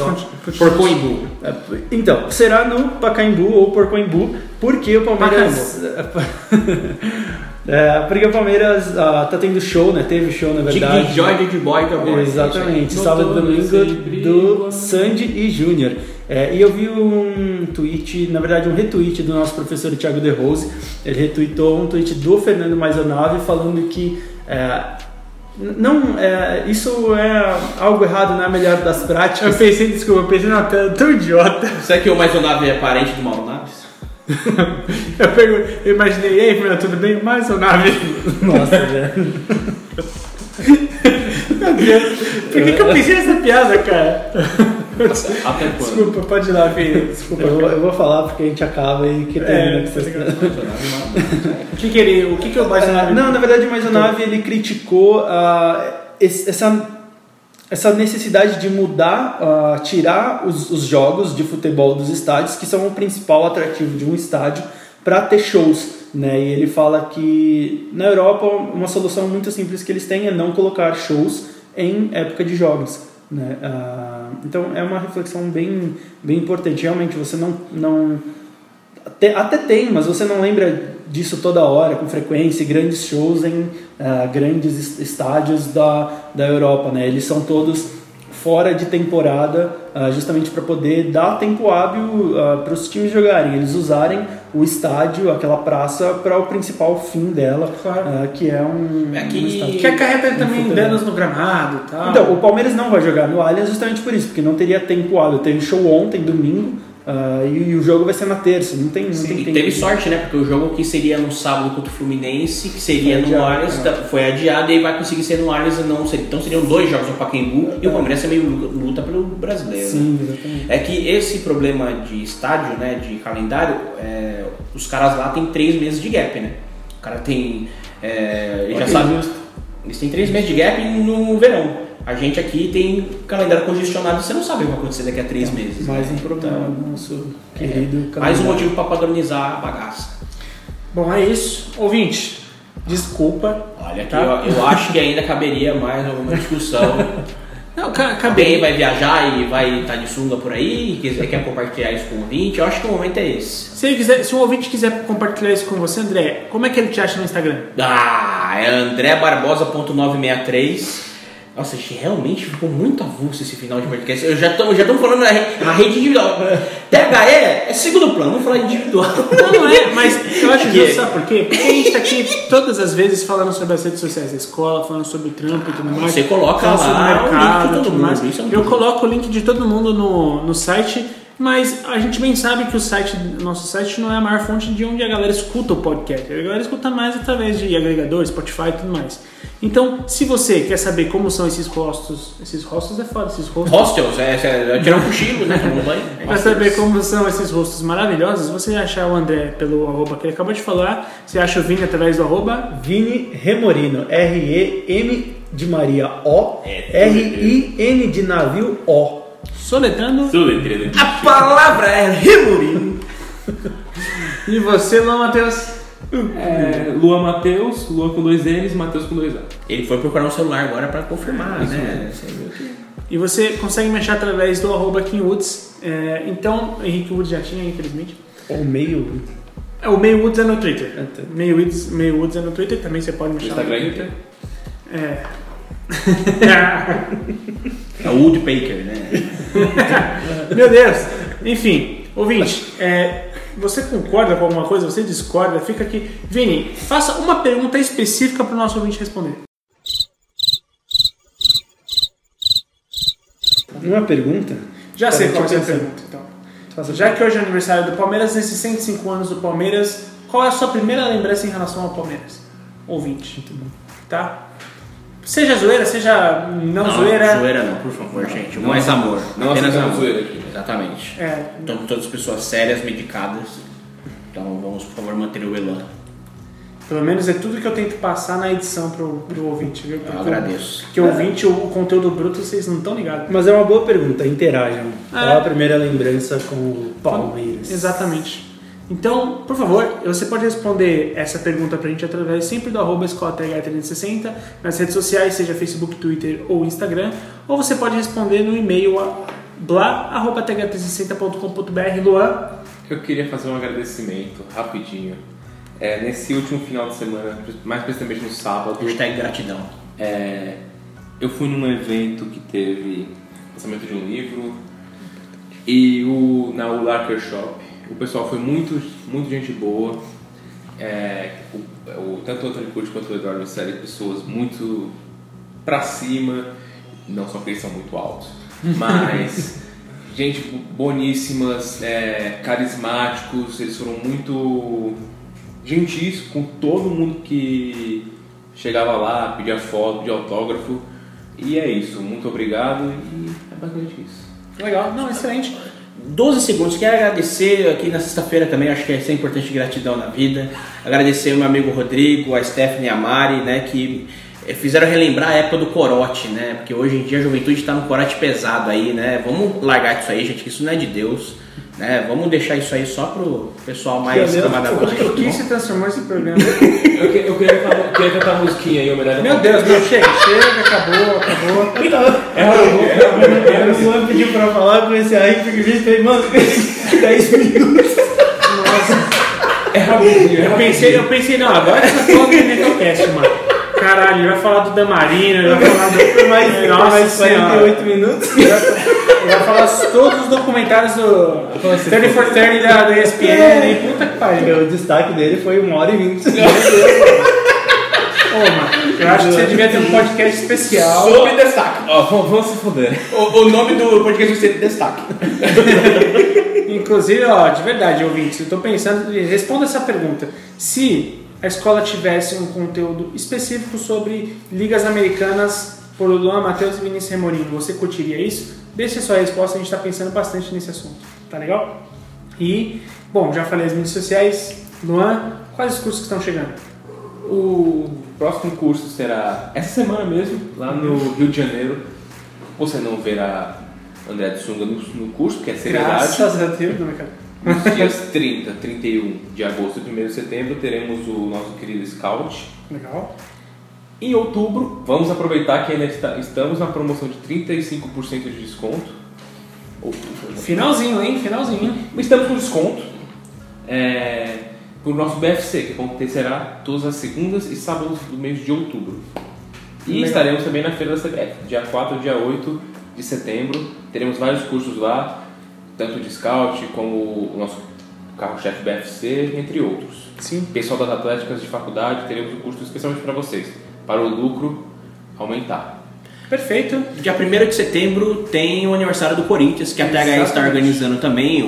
Por Coimbu. É, Então, será no Pacaembu ou Porcoembu, porque o Palmeiras. *laughs* É, porque o Palmeiras ah, tá tendo show, né? Teve show, na De, verdade. de Joy de Boy eu gosto. Exatamente, sábado e domingo do igual. Sandy e Júnior. É, e eu vi um tweet, na verdade um retweet do nosso professor Thiago De Rose. Ele retweetou um tweet do Fernando Maisonave falando que é, não, é, isso é algo errado, não é a melhor das Eu práticas. pensei, desculpa, eu pensei na tela tão idiota. Será que o Mais Nave é parente do Mauro Naves? *laughs* Eu, pergun- eu imaginei, e aí, Fernando, tudo bem? Mais ou nave? *laughs* Nossa, velho. *laughs* Meu Deus, por que, que eu pensei nessa piada, cara? Até quando? Desculpa, pode ir lá, filho. Desculpa. Eu vou, eu vou falar porque a gente acaba e que termina É, com tá vocês. O que que ele, o que que eu mais ou Ah, nave? não, na verdade o Maisonave ele criticou ah, esse- essa, essa necessidade de mudar, ah, tirar os, os jogos de futebol dos estádios, que são o principal atrativo de um estádio, para ter shows. Né? E ele fala que na Europa uma solução muito simples que eles têm é não colocar shows em época de jogos. Né? Ah, então é uma reflexão bem, bem importante. Realmente você não, não até, até tem, mas você não lembra disso toda hora, com frequência, grandes shows em ah, grandes es- estádios da, da Europa, né? Eles são todos fora de temporada, ah, justamente para poder dar tempo hábil para os times jogarem, eles usarem o estádio, aquela praça, para o principal fim dela, Claro. ah, que é um, É que- um estádio. Que acarreta também futebol. danos no gramado tal. Então, o Palmeiras não vai jogar no Allianz justamente por isso, porque não teria tempo hábil. Teve show ontem, domingo, ah, e, e o jogo vai ser na terça. Não tem, não tem E tempo. teve sorte, né? Porque o jogo que seria no sábado contra o Fluminense, que seria Foi no Allianz, né? tá- foi adiado e aí vai conseguir ser no Allianz e não seria. Então seriam dois jogos no Pacaembu e o Palmeiras também lu- luta pelo brasileiro. né? Sim, exatamente. É que esse problema de estádio, né, de calendário, é, os caras lá têm três meses de gap, né? O cara tem. É, ele já Ok, sabe. Eles têm três meses de gap no verão. A gente aqui tem calendário congestionado você não sabe o que vai acontecer daqui a três meses. Mais né? um problema Então, nosso querido mais um motivo para padronizar a bagaça. Bom, é isso. Ouvinte, desculpa. Olha aqui, Tá. eu, eu acho que ainda caberia mais alguma discussão. *laughs* Não, acabei. vai viajar e vai estar de sunga por aí, quiser, quer compartilhar isso com o ouvinte, eu acho que o momento é esse. Se, quiser, se um ouvinte quiser compartilhar isso com você, André, como é que ele te acha no Instagram? Ah, é andrebarbosa.963. Nossa, gente, realmente ficou muito avulso esse final de podcast. Eu já estamos já tamo falando a, re- a rede individual. THE é segundo plano, vamos falar individual. Não, não é, mas eu acho *laughs* Que- justo, sabe por quê? Porque a gente tá aqui todas as vezes falando sobre as redes sociais da escola, falando sobre trampo e tudo mais. Você coloca lá o link de mercado todo mundo, isso é Eu coloco o link de todo mundo no, no site, mas a gente bem sabe que o site, nosso site não é a maior fonte de onde a galera escuta o podcast. A galera escuta mais através de agregadores, Spotify e tudo mais. Então, se você quer saber como são esses rostos, esses rostos é foda, esses rostos. Hostels, é, é, tirar um cochilo, né? Tomar banho. *laughs* Para saber como são esses rostos maravilhosos, você achar o André pelo arroba que ele acabou de falar, você acha o Vini através do arroba. Vini Remorino, R-E-M de Maria O, É, R-I-N de navio O. Soletrando. Soletrando. A palavra é remorinho. E você, Luan Matheus? É, Lua Matheus, Lua com dois N's, Matheus com dois A. Ele foi procurar um celular agora pra confirmar, né? Viu que- E você consegue me achar através do arroba Kim Woods. É, então, Henrique Woods já tinha, infelizmente. Ou meio. É, o Meio Woods é no Twitter. Ah, tá. Meio Woods, Meio Woods é no Twitter, também você pode me No achar no Instagram Twitter. tem. É. *laughs* É o Woodpecker, né? *laughs* Meu Deus! Enfim, ouvinte, é, você concorda com alguma coisa? Você discorda? Fica aqui. Vini, faça uma pergunta específica para o nosso ouvinte responder. Uma pergunta? Já sei qual ser a pergunta, então. Já que hoje é aniversário do Palmeiras, nesses 105 anos do Palmeiras, qual é a sua primeira lembrança em relação ao Palmeiras? Ouvinte. Tá? Seja zoeira, seja não, Não, zoeira. Zoeira não, por favor, gente. Não mais aceitamos- amor. não apenas aceitamos amor. zoeira aqui. Exatamente. É, Então, todas pessoas sérias, medicadas. Então, vamos, por favor, manter o elan. pelo menos é tudo que eu tento passar na edição pro, pro ouvinte, viu? Eu agradeço. Porque o ouvinte, o, o conteúdo bruto, vocês não estão ligados. Mas é uma boa pergunta, interajam. Qual É. a primeira lembrança com o Palmeiras? Exatamente. Então, por favor, você pode responder essa pergunta pra gente através sempre do arroba escolateh360 nas redes sociais, seja Facebook, Twitter ou Instagram, ou você pode responder no e-mail a bla.th360.com.br Luan. Eu queria fazer um agradecimento rapidinho. É, nesse último final de semana, mais precisamente no sábado, Hashtag gratidão. é, eu fui num evento que teve lançamento de um livro e o, na o Larker Shop. O pessoal foi muito, muito gente boa. É, o, o- tanto o Antônio Curti quanto o Eduardo Misselli, pessoas muito pra cima, não só porque eles são muito altos, *laughs* mas gente boníssimas, é, carismáticos, eles foram muito gentis com todo mundo que chegava lá, pedia foto, pedia autógrafo. E é isso, muito obrigado e é basicamente isso. Legal, não, excelente. 12 segundos. Quero agradecer aqui na sexta-feira também, acho que é sempre importante gratidão na vida. Agradecer o meu amigo Rodrigo, a Stephanie e a Mari, né, que eh, fizeram relembrar a época do corote, né? Porque hoje em dia a juventude está no corote pesado aí, né? Vamos largar isso aí, gente, que isso não é de Deus, né? Vamos deixar isso aí só pro pessoal mais baixa. o que se transformou esse programa? *laughs* Eu, que- eu queria, falar- queria cantar a musiquinha aí, homenagem Meu Deus, meu, chega, chega, acabou, acabou. É, o Luan pediu pra falar, comecei aí, porque a gente fez, mano, *laughs* 10 minutos. É rapidinho, é Eu pensei, eu pensei, não, agora essa foto é Metalcast, mano. Caralho, ele vai falar do Damarino, ele vai falar do. Mais, foi Nossa mais Senhora. 48 minutos. Ele vai falar todos os documentários do 30 for 30 da, da ESPN e puta que pariu. O destaque dele foi 1 hora e 20. Ô, mano, eu acho que você devia ter um podcast especial. Sobre destaque. Ó, vamos, vamos se fuder. O, o nome do podcast vai ser Destaque. *laughs* Inclusive, ó, de verdade, ouvintes, eu tô pensando, responda essa pergunta. Se a escola tivesse um conteúdo específico sobre ligas americanas por Luan, Matheus e Vinícius Remorim, você curtiria isso? Deixe a sua resposta, a gente está pensando bastante nesse assunto, tá legal? E, bom, já falei as mídias sociais. Luan, quais os cursos que estão chegando? O próximo curso será essa semana mesmo, lá no Rio de Janeiro. Você não verá André de Sunga no, no curso, que é seriedade. Graças a Deus, não, cara. Nos dias 30, 31 de agosto e 1 de setembro teremos o nosso querido Scout. Legal. Em outubro, vamos aproveitar que ainda está- estamos na promoção de 35% de desconto. Outubro, né? Finalzinho, hein? Finalzinho. Estamos com desconto é, para o nosso BFC, que acontecerá todas as segundas e sábados do mês de outubro. E Legal. estaremos também na Feira da CBF, dia 4 e dia 8 de setembro. Teremos vários cursos lá, tanto de scout como o nosso carro-chefe BFC, entre outros. Sim. Pessoal das atléticas de faculdade, teremos um curso especialmente para vocês, para o lucro aumentar. Perfeito. Dia 1 de setembro tem o aniversário do Corinthians, que a THE está organizando também.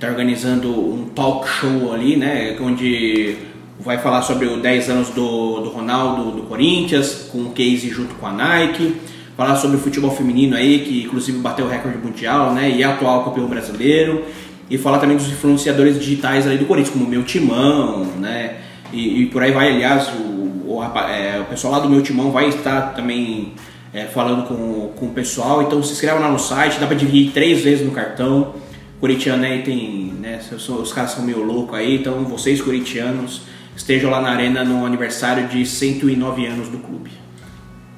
Está organizando um talk show ali, né? Onde vai falar sobre os 10 anos do, do Ronaldo do Corinthians, com o case junto com a Nike. Falar sobre o futebol feminino aí, que inclusive bateu o recorde mundial, né? E é atual campeão brasileiro. E falar também dos influenciadores digitais ali do Corinthians, como o Meu Timão, né? E, e por aí vai, aliás, o, o, é, o pessoal lá do Meu Timão vai estar também é, falando com, com o pessoal. Então se inscreva lá no site, dá pra dividir três vezes no cartão. Coritiano aí tem, né, os caras são meio loucos aí, então vocês coritianos estejam lá na arena no aniversário de 109 anos do clube.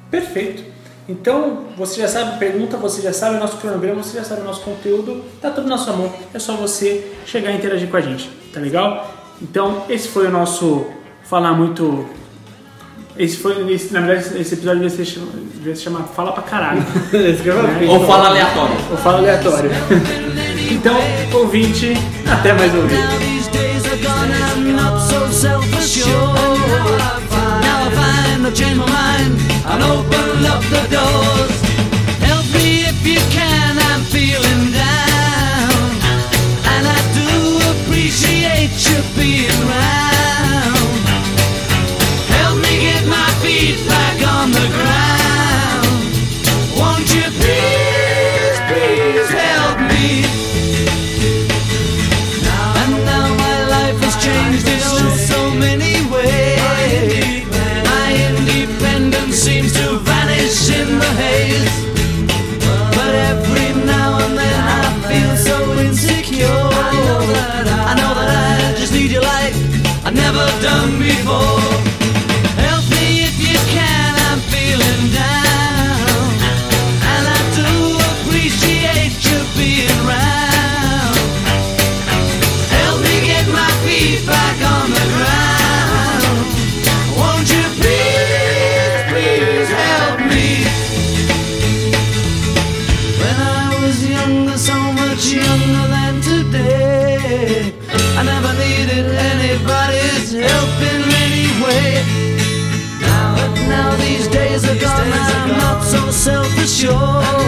Perfeito. Então, você já sabe, pergunta, você já sabe o nosso cronograma, você já sabe o nosso conteúdo, tá tudo na sua mão. É só você chegar e interagir com a gente, tá legal? Então, esse foi o nosso falar muito. Esse foi, esse, na verdade, esse episódio devia ser, chama- devia se chamar Fala pra caralho. *laughs* Falei. Ou fala aleatório. Ou fala aleatório. *laughs* Então, ouvinte, até mais um vídeo. Now these never done before. 就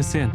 Esse